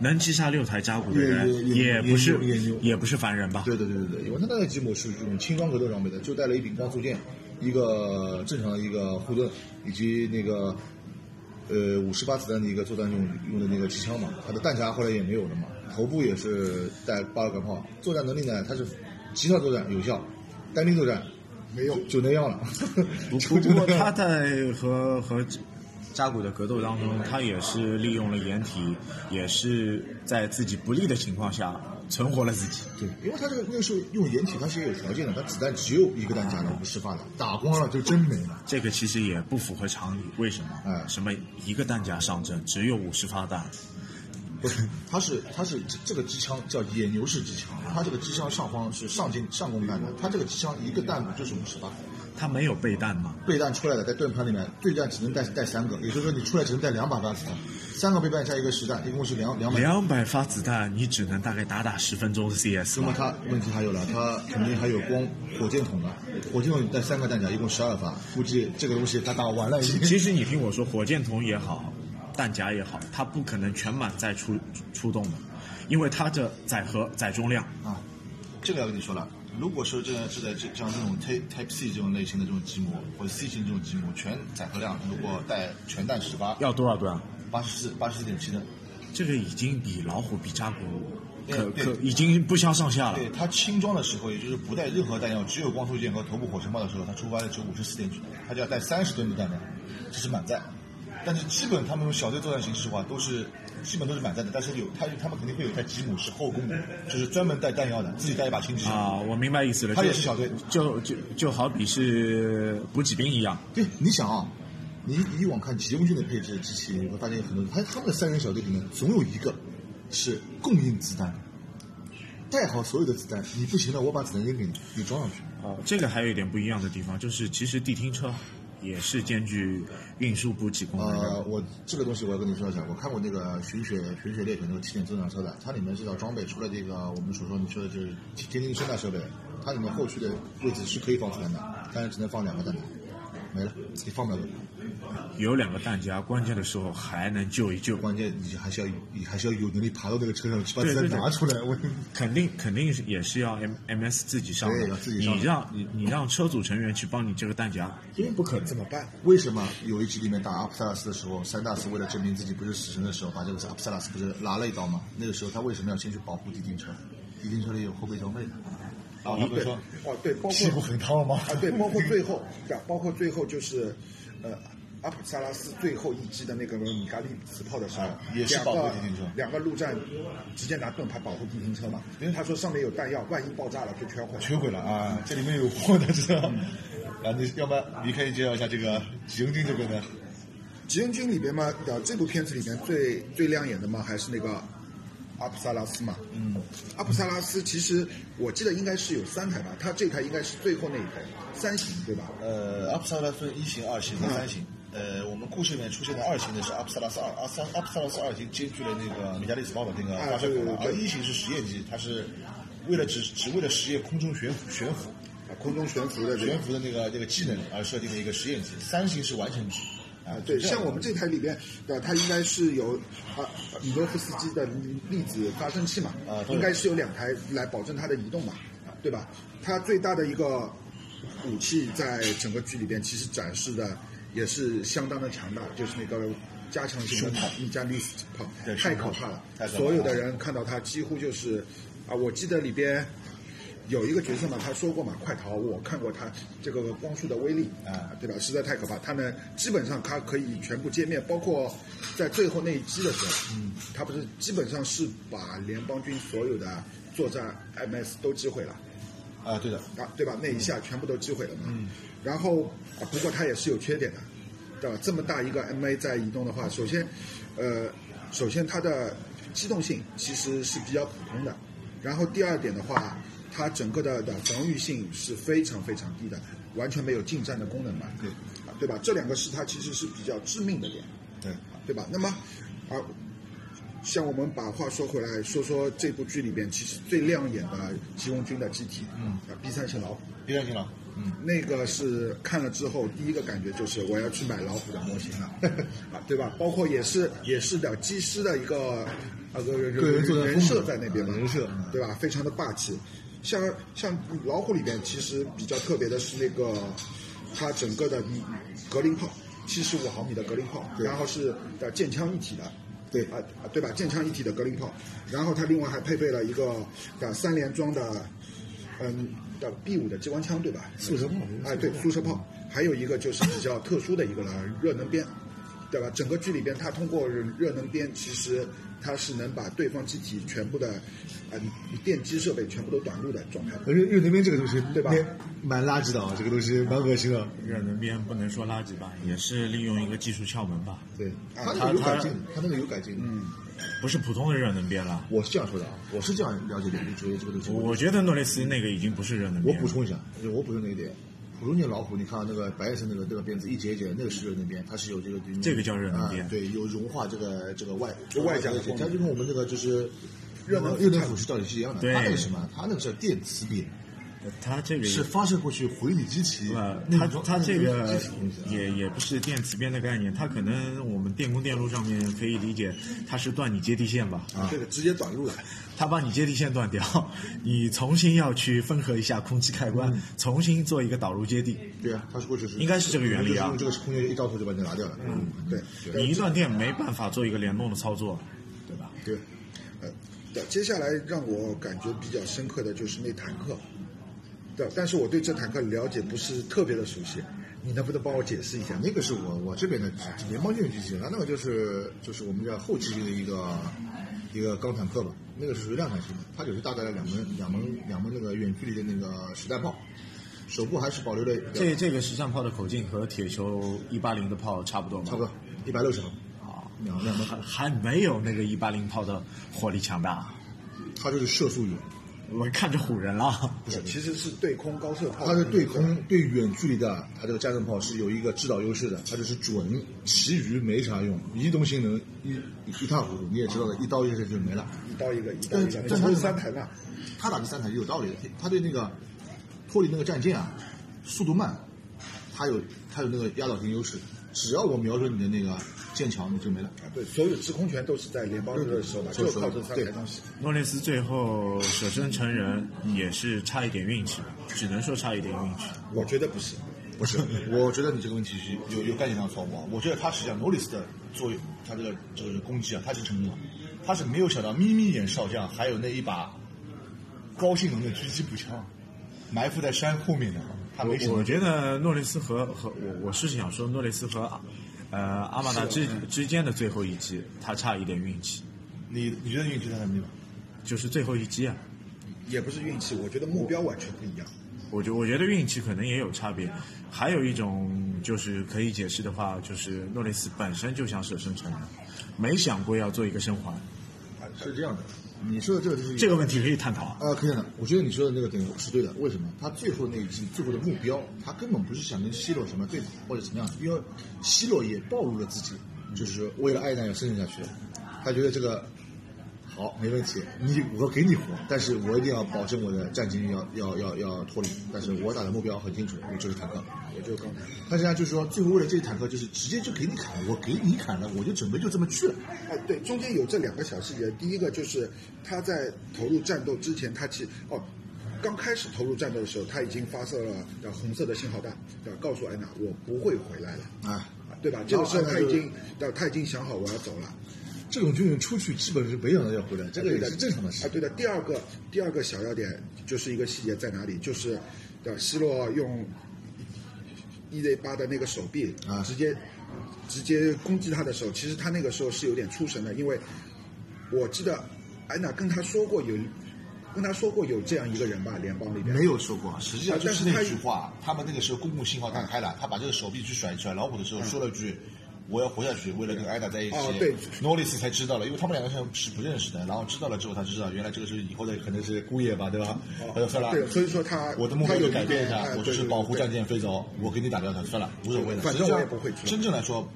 能击杀六台扎古的也人，也也不是也不是凡人吧？对对对对对，因为他那个吉姆是这种轻装格斗装备的，就带了一柄光速剑，一个正常的一个护盾，以及那个呃五十发子弹的一个作战用用的那个机枪嘛。他的弹夹后来也没有了嘛，头部也是带八尔杆炮，作战能力呢，他是极效作战有效，单兵作战没用 [laughs] 就那样了。不过他在和和扎古的格斗当中，他也是利用了掩体，也是在自己不利的情况下存活了自己。对，因为他这个那个时候用掩体，他是有条件的，他子弹只有一个弹夹的，五十发的，打光了就真没了。这个其实也不符合常理，为什么？哎什么一个弹夹上阵只有五十发弹？不是，它是它是这这个机枪叫野牛式机枪，它这个机枪上方是上进上弓弹的，它这个机枪一个弹鼓就是五十发，它没有备弹吗？备弹出来的在盾盘里面，对弹只能带带三个，也就是说你出来只能带两把发子弹，三个备弹加一个实弹，一共是两两百。两百发子弹，你只能大概打打十分钟的 CS 那么吧。它问题还有了，它肯定还有光火箭筒的，火箭筒带三个弹夹，一共十二发，估计这个东西它打完了已经。其实你听我说，火箭筒也好，弹夹也好，它不可能全满载出出动的，因为它的载荷载重量啊，这个要跟你说了，如果说这是在这像这种 Type Type C 这种类型的这种机模，或者 C 型这种机模，全载荷量如果带全弹十八，要多少吨啊？八十四八十四点七吨，这个已经比老虎比扎古可可已经不相上下了。对它轻装的时候，也就是不带任何弹药，只有光速剑和头部火神炮的时候，它出发的只有五十四点九，它就要带三十吨的弹量，这是满载。但是基本他们用小队作战形式的话，都是基本都是满载的，但是有他他们肯定会有一台吉姆是后宫的，就是专门带弹药的，自己带一把轻机枪。啊，我明白意思了。他也是小队就就就好比是补给兵一样。对，你想啊，你以往看急用军的配置机器，你会发现有很多，他他们的三人小队里面总有一个是供应子弹，带好所有的子弹，你不行了，我把子弹扔给你，你装上去。啊，这个还有一点不一样的地方，就是其实地听车也是兼具运输补给功能。呃，我这个东西我要跟你说一下，我看过那个寻血寻血猎犬那个起点增长车的，它里面这套装备除了这个我们所说你说的就是天津声纳设备，它里面后续的位置是可以放出来的，但是只能放两个弹，没了，你放不了了。有两个弹夹，关键的时候还能救一救。关键你还是要你还是要有能力爬到那个车上去把子弹拿出来。我肯定肯定是也是要 M M S 自己上的自己，上你让你你让车组成员去帮你这个弹夹，不可能。怎么办？为什么有一集里面打阿普萨拉斯的时候，三大斯为了证明自己不是死神的时候，把这个阿普萨拉斯不是拉了一刀吗？那个时候他为什么要先去保护地丁车？地丁车里有后备装备的。啊，他们说哦，对，包括屁股很烫吗啊，对，包括最后，包括最后就是，呃，阿普萨拉斯最后一击的那个米格利磁炮的时候，两也是保护个地停车两个陆战直接拿盾牌保护地停车嘛，因为他说上面有弹药，万一爆炸了就全毁。全毁了啊，这里面有货的知道。[laughs] 啊，你要不然你可以介绍一下这个急用军这边的？急用军里边嘛，呃，这部片子里面最最亮眼的嘛，还是那个阿普萨拉斯嘛。嗯，阿普萨拉斯其实我记得应该是有三台吧，它这台应该是最后那一台三型对吧？呃，阿普萨拉分一型、二型和三型。呃，我们故事里面出现的二型的是阿普萨拉斯二，阿三阿普萨拉斯二已经兼具了那个米加利斯堡的那个发射口而一型是实验机，它是为了只只为了实验空中悬浮悬浮啊，空中悬浮的悬浮的那个那个技能而设定的一个实验机。三型是完成机。啊，对，像我们这台里边，呃，它应该是有啊米多夫斯基的粒子发生器嘛，啊应该是有两台来保证它的移动嘛，对吧？它最大的一个武器在整个剧里边其实展示的也是相当的强大，就是那个加强型的米加利斯炮对，太可怕了所有的人看到它几乎就是啊，我记得里边。有一个角色嘛，他说过嘛，快逃！我看过他这个光束的威力啊对吧？实在太可怕。他呢，基本上他可以全部歼灭，包括在最后那一击的时候，嗯，他不是基本上是把联邦军所有的作战 MS 都击毁了啊，对的，啊，对吧？那一下全部都击毁了嘛。嗯。然后啊，不过它也是有缺点的，对吧？这么大一个 MA 在移动的话，首先，呃，首先它的机动性其实是比较普通的，然后第二点的话，它整个的的防御性是非常非常低的，完全没有近战的功能嘛。对啊，对吧？这两个是它其实是比较致命的点，对，对吧？那么啊，像我们把话说回来，说说这部剧里边其实最亮眼的吉翁军的机体，嗯，啊，B 三型老虎。，B 三型老虎。嗯，那个是看了之后第一个感觉就是我要去买老虎的模型了，[laughs] 啊，对吧？包括也是也是的机师的一个啊个人个人设在那边嘛，啊人设对吧？非常的霸气。像像老虎里边其实比较特别的是那个它整个的格林炮，七十五毫米的格林炮，然后是的剑枪一体的。对啊啊，对吧？剑枪一体的格林炮，然后它另外还配备了一个啊三连装的，嗯的 B 五的机关枪，对吧？速射炮哎，对，速射炮，还有一个就是比较特殊的一个了，热能鞭，对吧？整个剧里边，他通过热能鞭，其实他是能把对方机体全部的，呃，电机设备全部都短路的状态。热热能鞭这个东西，对吧？蛮垃圾的啊，这个东西蛮恶心的。热能鞭不能说垃圾吧，也是利用一个技术窍门吧，对，啊他那个有改进，他那个有改进。嗯，不是普通的热能鞭了。我是这样说的啊，我是这样了解的，就觉得这个东西。我觉得诺雷斯那个已经不是热能。我补充一下，我补充的一点，普通的老虎，你看到那个白颜色那个那个辫子一节一节，那个是热能鞭，它是有这个这个叫热能鞭啊对，有融化这个这个外外甲的它就跟我们这个就是热能热能腐蚀到底是一样的。它那个什么，它那个叫电磁鞭，它这个是发射过去回你机体呃，那种它它这个也也不是电磁鞭的概念，它可能我们电工电路上面可以理解，它是断你接地线吧，啊，这个直接短路了。它把你接地线断掉，你重新要去分合一下空气开关，重新做一个导入接地，对啊，它是过去是应该是这个原理啊。这个空间一到头就把你拿掉了。嗯，对，你一断电没办法做一个联动的操作，对吧？对，呃，对，接下来让我感觉比较深刻的就是那坦克，对，但是我对这坦克了解不是特别的熟悉，你能不能帮我解释一下？那个是我我这边的联邦军用机器人，它那个就是就是我们叫后期的一个一个钢坦克吧，那个是属于量产型的，它就是大概两门两门两门那个远距离的那个实弹炮，手部还是保留了这这个实战炮的口径和铁球一八零的炮差不多吗？差不多一百六十毫，啊，两两门，还还没有那个一八零炮的火力强大，它就是射速远，我看着唬人了。不 [laughs] 是，其实是对空高射炮。它是对空对远距离的，它这个加农炮是有一个制导优势的，它就是准，其余没啥用，移动性能一一塌糊涂，你也知道的，一刀一下就没了。一刀一个，一刀一个，但它是三台嘛。他打第三台是有道理的，他对那个脱离那个战舰啊，速度慢，他有他有那个压倒性优势，只要我瞄准你的那个剑桥，你就没了。啊，对，所有制空权都是在联邦军的手嘛，就靠这三台东西。诺雷斯最后舍身成仁也是差一点运气，只能说差一点运气。我觉得不是，不是，[laughs] 我觉得你这个问题是有有概念上的错误啊。我觉得他实际上诺里斯的作用，他这个这个攻击啊，他是成功了，他是没有想到眯眯眼少将还有那一把高性能的狙击步枪埋伏在山后面的，我我觉得诺雷斯和和我我是想说诺雷斯和呃阿玛达之之间的最后一击，他差一点运气，你你觉得运气在什么地方？就是最后一击啊。也不是运气，我觉得目标完全不一样。我觉我觉得运气可能也有差别，还有一种就是可以解释的话，就是诺雷斯本身就想舍身成仁，没想过要做一个生还。是这样的，你说的这个就是这个问题可以探讨啊。呃，可以的。我觉得你说的那个点是对的。为什么？他最后那一季最后的目标，他根本不是想跟希洛什么对打或者怎么样，因为希洛也暴露了自己，就是为了爱戴要生存下去。他觉得这个好没问题，你我给你活，但是我一定要保证我的战经要要要要脱离。但是我打的目标很清楚，我就是坦克。我就是刚才。他现在就是说，最后为了这一坦克，就是直接就给你砍了，我给你砍了，我就准备就这么去了。哎，对，中间有这两个小细节。第一个就是他在投入战斗之前，他其哦，刚开始投入战斗的时候，他已经发射了呃红色的信号弹，要告诉安娜我不会回来了，啊，对吧？这个时候他已经呃他已经想好我要走了。这种军人出去基本是没想到要回来，这个也是正常的事啊，。对的。第二个第二个小要点就是一个细节在哪里？就是呃希洛用 EZ 八的那个手臂啊直接直接攻击他的时候，其实他那个时候是有点出神的，因为我记得安娜跟他说过有跟他说过有这样一个人吧，联邦里边没有说过，实际上就是那句话。他们那个时候公共信号打开了，他把这个手臂去甩甩老虎的时候，说了句：“我要活下去，为了跟艾达在一起。”哦对诺里斯才知道了，因为他们两个人是不认识的，然后知道了之后，他知道原来这个是以后的可能是姑爷吧，对吧？他就算了，对，所以说他我的目标就改变一下哎，我就是保护战舰飞走，我给你打掉它，算了，无所谓的。反正我也不会去真正来说，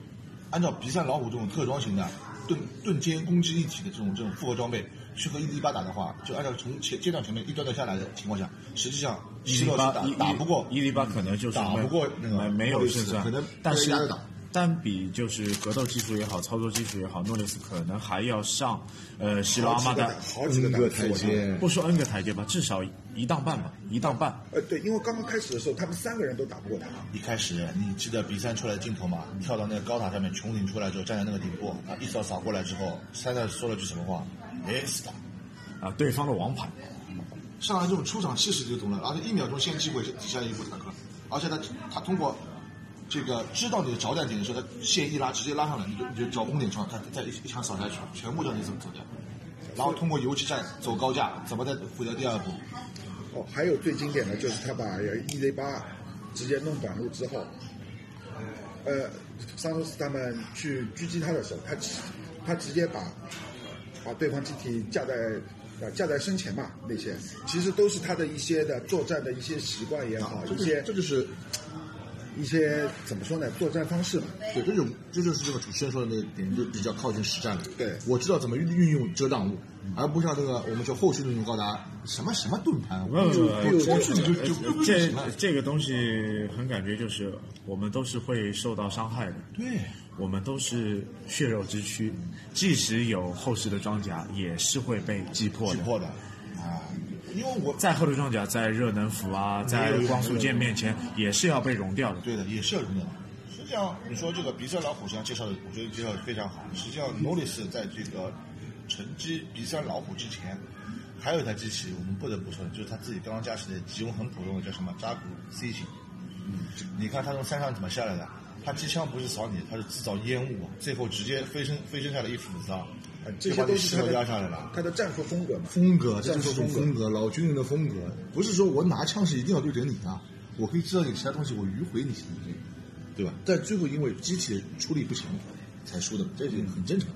按照比赛老虎这种特装型的盾盾尖攻击一体的这种这种复合装备，去和伊迪巴打的话，就按照从前阶段前面一段段下来的情况下，实际上伊希洛是打利巴伊打不过伊利巴，可能就是打不过那个没没有胜算，可能但是被压着打单比就是格斗技术也好，操作技术也好，诺里斯可能还要上呃希罗阿玛达，好几个台阶。不说 N 个台阶吧，至少一档半吧，一档半。呃，对，因为刚刚开始的时候，他们三个人都打不过他。一开始你记得比赛出来的镜头吗？跳到那个高塔上面，穹顶出来之后，站在那个顶部，啊，一扫扫过来之后，塞纳说了句什么话？哎，死的。啊，对方的王牌，上来这种出场气势就懂了，而且一秒钟先击毁底下一部坦克，而且他他通过这个知道你的着弹点的时候，他线一拉直接拉上来，你就你就找攻点上，他他再一一枪扫下去，全部让你怎么走掉，然后通过游击战走高架，怎么再回到第二步？哦，还有最经典的就是他把 EZ 八直接弄短路之后，呃，桑托斯他们去狙击他的时候，他直他直接把把对方机体架在啊架在身前嘛，那些其实都是他的一些的作战的一些习惯也好，一些这就是一些怎么说呢，作战方式嘛。对，这种这就是这个主持人说的那个点，就比较靠近实战了。对我知道怎么运运用遮挡物，而不像这个我们说后续那种高达什么什么盾牌，我就呃我过去就就就这。这个东西很感觉就是我们都是会受到伤害的，对，我们都是血肉之躯，即使有厚实的装甲，也是会被击破的。击破的啊，因为我再厚的装甲，在热能服啊，在光速剑面前，也是要被融掉的。对的，也是要用的。实际上，你说这个比赛老虎实际上介绍的，我觉得介绍的非常好。实际上，诺里斯在这个乘机比赛老虎之前，还有一台机器，我们不得不说，就是他自己刚刚驾驶的几用很普通的叫什么扎古 C 型。嗯，你看他从山上怎么下来的？他机枪不是扫你，他是制造烟雾，最后直接飞升飞升下来一斧子啊，呃这些都是他压的下来了。他的战术风格嘛。风格，战术风格风格，老军人的风格，不是说我拿枪是一定要对准你的，我可以知道你其他东西，我迂回你行不行？对吧？但最后因为机器处理不强，才输的，这是很正常的。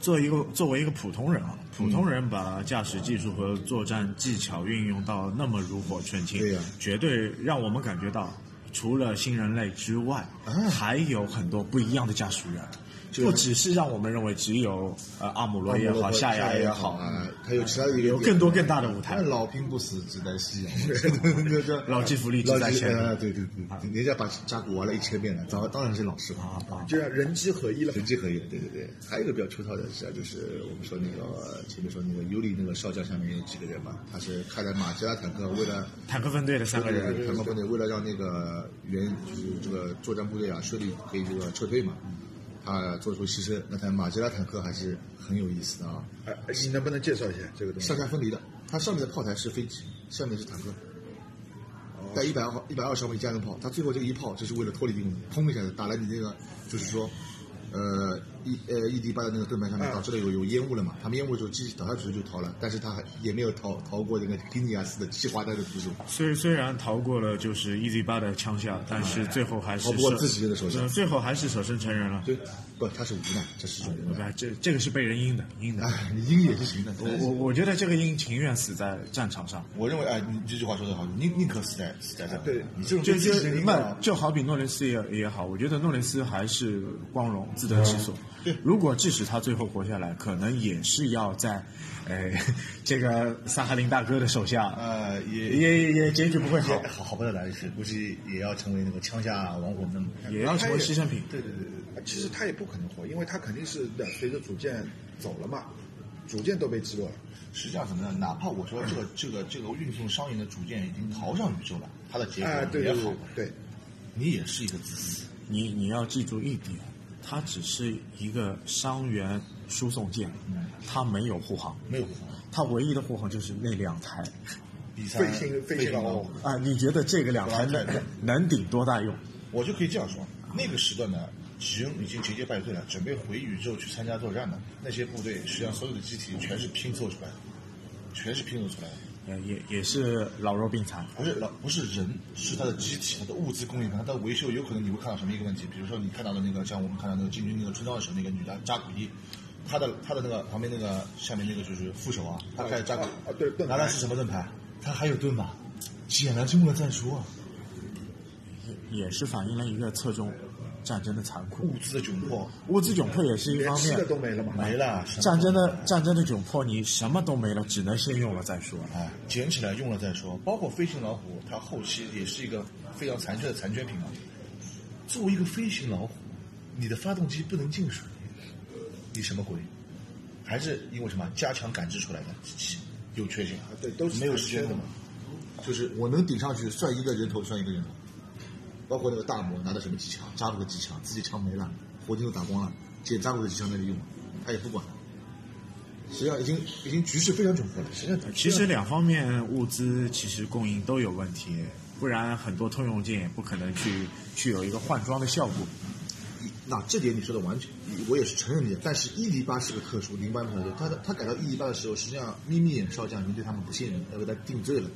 作为一个作为一个普通人啊，普通人把驾驶技术和作战技巧运用到那么炉火纯青，对呀绝对让我们感觉到，除了新人类之外，啊还有很多不一样的驾驶员，就不只是让我们认为只有呃阿姆罗也好，夏亚也好，啊，还有其他的一个有更多更大的舞台。老兵不死，只待夕阳。[laughs] [laughs] 老骥伏枥，志在千里，对对对，人家把扎古玩了一千遍了，当当然是老师啊啊！就像人机合一了。人机合一，对对对。还有一个比较出挑的是啊，就是我们说那个前面说那个尤里那个少将下面有几个人嘛，他是开着马吉拉坦克，为了坦克分队的三个人，坦克分队为了让那个原就是这个作战部队啊顺利可以这个撤退嘛，他做出牺牲。那台马吉拉坦克还是很有意思的啊，哎，你能不能介绍一下这个东西上？下分离的，它上面的炮台是飞机，下面是坦克。带一百二一百二十毫米加农炮，它最后这个一炮就是为了脱离地面，砰一下子打了你这个，就是说呃异呃伊迪巴的那个盾牌上面啊导致了有有烟雾了嘛，他们烟雾之后机器倒下去就逃了，但是他还也没有逃逃过那个丁尼亚斯的气化弹的毒手。虽虽然逃过了就是 Easy 八的枪下，但是最后还是舍逃不过自己的手下呃最后还是舍身成仁了。对，不，他是无奈，这是无奈。不，这这个是被人阴的，阴的。哎，你阴也是行的。我我我觉得这个阴情愿死在战场上，我认为，哎，你这句话说的好，宁宁可死在死在这。对你这种就就对自己的领那，就好比诺雷斯也也好，我觉得诺雷斯还是光荣自得其所。对如果即使他最后活下来，可能也是要在，呃，[laughs] 这个萨哈林大哥的手下，呃，也也也结局不会好，好好不到哪里去，估计也要成为那个枪下亡魂的。也要成为牺牲品。对对对对，其实他也不可能活，因为他肯定是的随着主舰走了嘛，主舰都被击落了。实际上怎么样？哪怕我说这个这个这个运送商人的主舰已经逃上宇宙了，它的结哎，果也好对对对，对，你也是一个自私。你你要记住一点，它只是一个伤员输送舰，它没有护航，没有护航，它唯一的护航就是那两台。比赛费心费心劳劳哦。啊，你觉得这个两台能能顶多大用？我就可以这样说，那个时段呢，吉恩已经节节败退了，准备回宇宙去参加作战的那些部队，实际上所有的机体全是拼凑出来的，全是拼凑出来的。呃，也也是老弱病残。不是老不是人，是他的机体、他的物资供应，它的维修，有可能你会看到什么一个问题？比如说你看到的那个，像我们看到那个进军那个春招的时候，那个女的扎古伊，她的她的那个旁边那个下面那个就是副手啊，她开始扎古啊啊对盾牌拿的是什么盾牌？他还有盾吧？捡了用了再说啊！也是反映了一个侧重战争的残酷。物资的窘迫物资窘迫也是一方面吃的，都没了嘛。没了，战争的战争的窘迫，你什么都没了，只能先用了再说。哎，捡起来用了再说。包括飞行老虎，它后期也是一个非常残缺的残缺品嘛。作为一个飞行老虎，你的发动机不能进水，你什么鬼？还是因为什么加强感知出来的机器有缺陷？对都是没有时间的嘛。就是我能顶上去，算一个人头算一个人头。包括那个大魔拿的什么机枪，扎鲁的机枪，自己枪没了，火箭都打光了，捡扎鲁的机枪那里用，他也不管。实际上已经已经局势非常窘迫了。实际上其实两方面物资其实供应都有问题，不然很多通用舰也不可能去去有一个换装的效果。那这点你说的完全，我也是承认的。但是伊迪巴是个特殊，零八小队，他他改到伊迪巴的时候，实际上眯眯眼少将已经对他们不信任，要给他定罪了。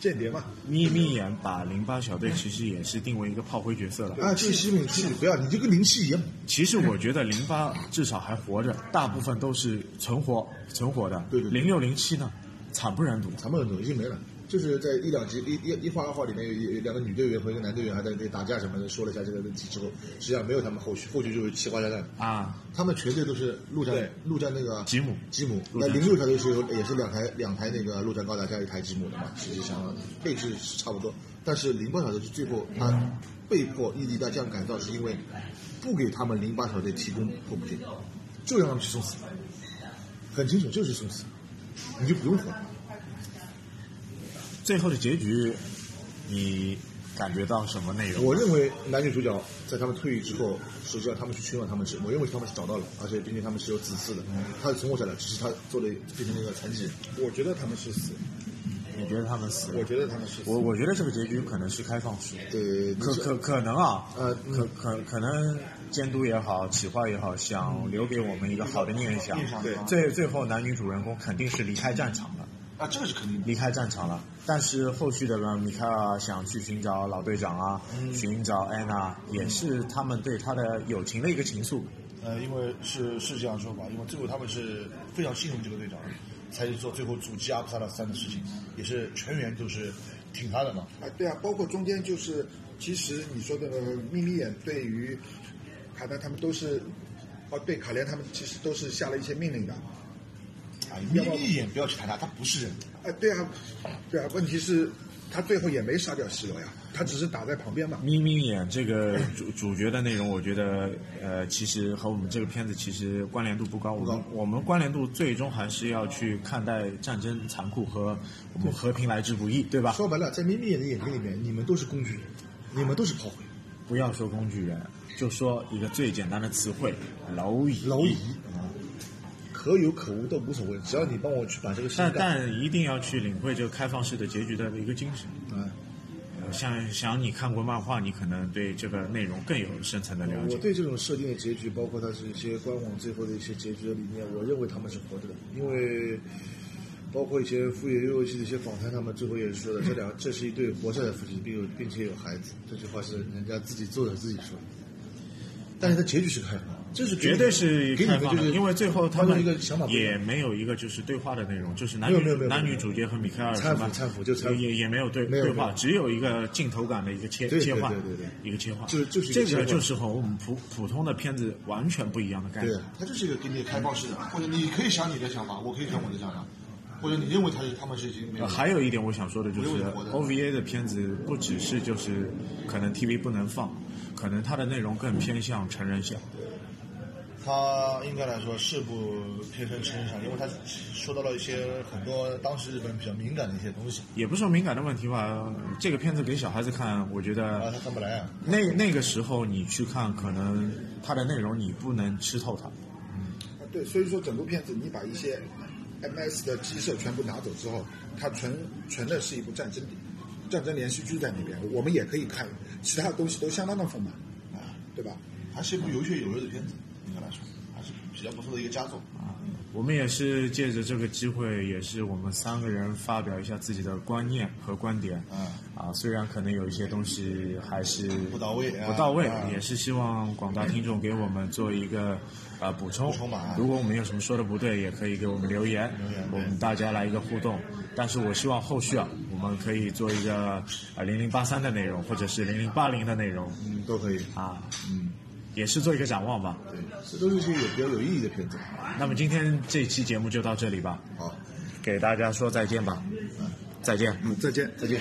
间谍嘛，眯眯眼把零八小队其实也是定为一个炮灰角色了。啊，就是西敏是不要，你就跟零七一样。其实我觉得零八至少还活着，大部分都是存活存活的。对对对零六零七呢，惨不忍睹。惨不忍睹已经没了，就是在一两集一一一话二话里面有有有两个女队员和一个男队员还在那打架什么的，说了一下这个问题之后，实际上没有他们后续，后续就是七花炸弹。啊，他们全队都是陆战对陆战那个吉姆吉姆，那零六小队是有也是两台两台那个陆战高达加一台吉姆的嘛，实际上配置是差不多。但是零八小队是最后他被迫伊迪达这样改造，是因为不给他们零八小队提供后补舰，就让他们去送死，很清楚就是送死，你就不用活了。最后的结局，你感觉到什么内容？我认为男女主角在他们退役之后，实际上他们去寻找他们是，我认为他们是找到了，而且并且他们是有子嗣的，他是存活下来，只是他做了变成一个残疾人。我觉得他们是死，你觉得他们死了？我觉得他们是死。我我觉得这个结局可能是开放式，对，可可可能啊，呃可可可能监督也好，企划也好，想留给我们一个好的念想。对最最后男女主人公肯定是离开战场了，啊，这个是肯定的。离开战场了。但是后续的呢，米开尔想去寻找老队长啊，寻找安娜，也是他们对他的友情的一个情愫。呃，因为是是这样说吧，因为最后他们是非常信任这个队长，才去做最后阻击阿布萨拉三的事情，也是全员都是挺他的嘛。啊，对啊，包括中间就是，其实你说的眯眯眼对于卡丹他们都是，哦，对卡莲他们其实都是下了一些命令的。啊，眯眯眼不要去谈他，他不是人。哎，对啊，对啊，问题是，他最后也没杀掉西罗呀，他只是打在旁边嘛。眯眯眼这个主 [coughs] 主角的内容，我觉得呃，其实和我们这个片子其实关联度不高。我们我们关联度最终还是要去看待战争残酷和我们和平来之不易，对吧？说白了，在眯眯眼的眼睛里面，你们都是工具人，你们都是炮灰。不要说工具人，就说一个最简单的词汇——蝼蚁。蝼蚁啊，可有可无都无所谓，只要你帮我去把这个事但情干。但一定要去领会这个开放式的结局的一个精神。嗯，像想你看过漫画，你可能对这个内容更有深层的了解。我对这种设定的结局，包括它是一些官网最后的一些结局的理念，我认为他们是活着的，因为包括一些富野悠悠季的一些访谈，他们最后也是说的，这两这是一对活着的夫妻，并有并且有孩子，这句话是人家自己作者自己说的。但是它结局是开放，这是绝对是开放的，就是因为最后他他们也没有一个就是对话的内容，就是男女男女主角和米开尔搀扶什么搀扶就也也没有对对话，只有一个镜头感的一个切对对切换，对对对。一个切换，就是就是一这个就是和我们普普通的片子完全不一样的概念。对。它就是一个给你开放式的，或者你可以想你的想法，我可以想我的想法，或者你认为他是他们是已经没有。呃，还有一点我想说的就是，OVA 的。片子不只是就是可能 TV 不能放，可能它的内容更偏向成人向。他应该来说是不偏身成人向，因为他说到了一些很多当时日本比较敏感的一些东西，也不是说敏感的问题吧，这个片子给小孩子看，我觉得啊，得他看不来啊。那那个时候你去看，可能它的内容你不能吃透它。啊，对，所以说整部片子你把一些 MS 的基设全部拿走之后，它纯纯的是一部战争战争连续剧在那边，我们也可以看，其他的东西都相当的丰满，啊，对吧？还是一部有血有肉的片子，比较不错的一个佳作。我们也是借着这个机会，也是我们三个人发表一下自己的观念和观点。嗯啊，虽然可能有一些东西还是不到位啊不到位，啊也是希望广大听众给我们做一个啊补充。补充嘛如果我们有什么说的不对，也可以给我们留言，留言我们大家来一个互动。但是我希望后续啊，我们可以做一个啊零零八三的内容，或者是零零八零的内容嗯都可以。啊，嗯，也是做一个展望吧。对，这都是一些有比较有意义的片子。那么今天这期节目就到这里吧，好，给大家说再见吧，再见。嗯，再见。再见。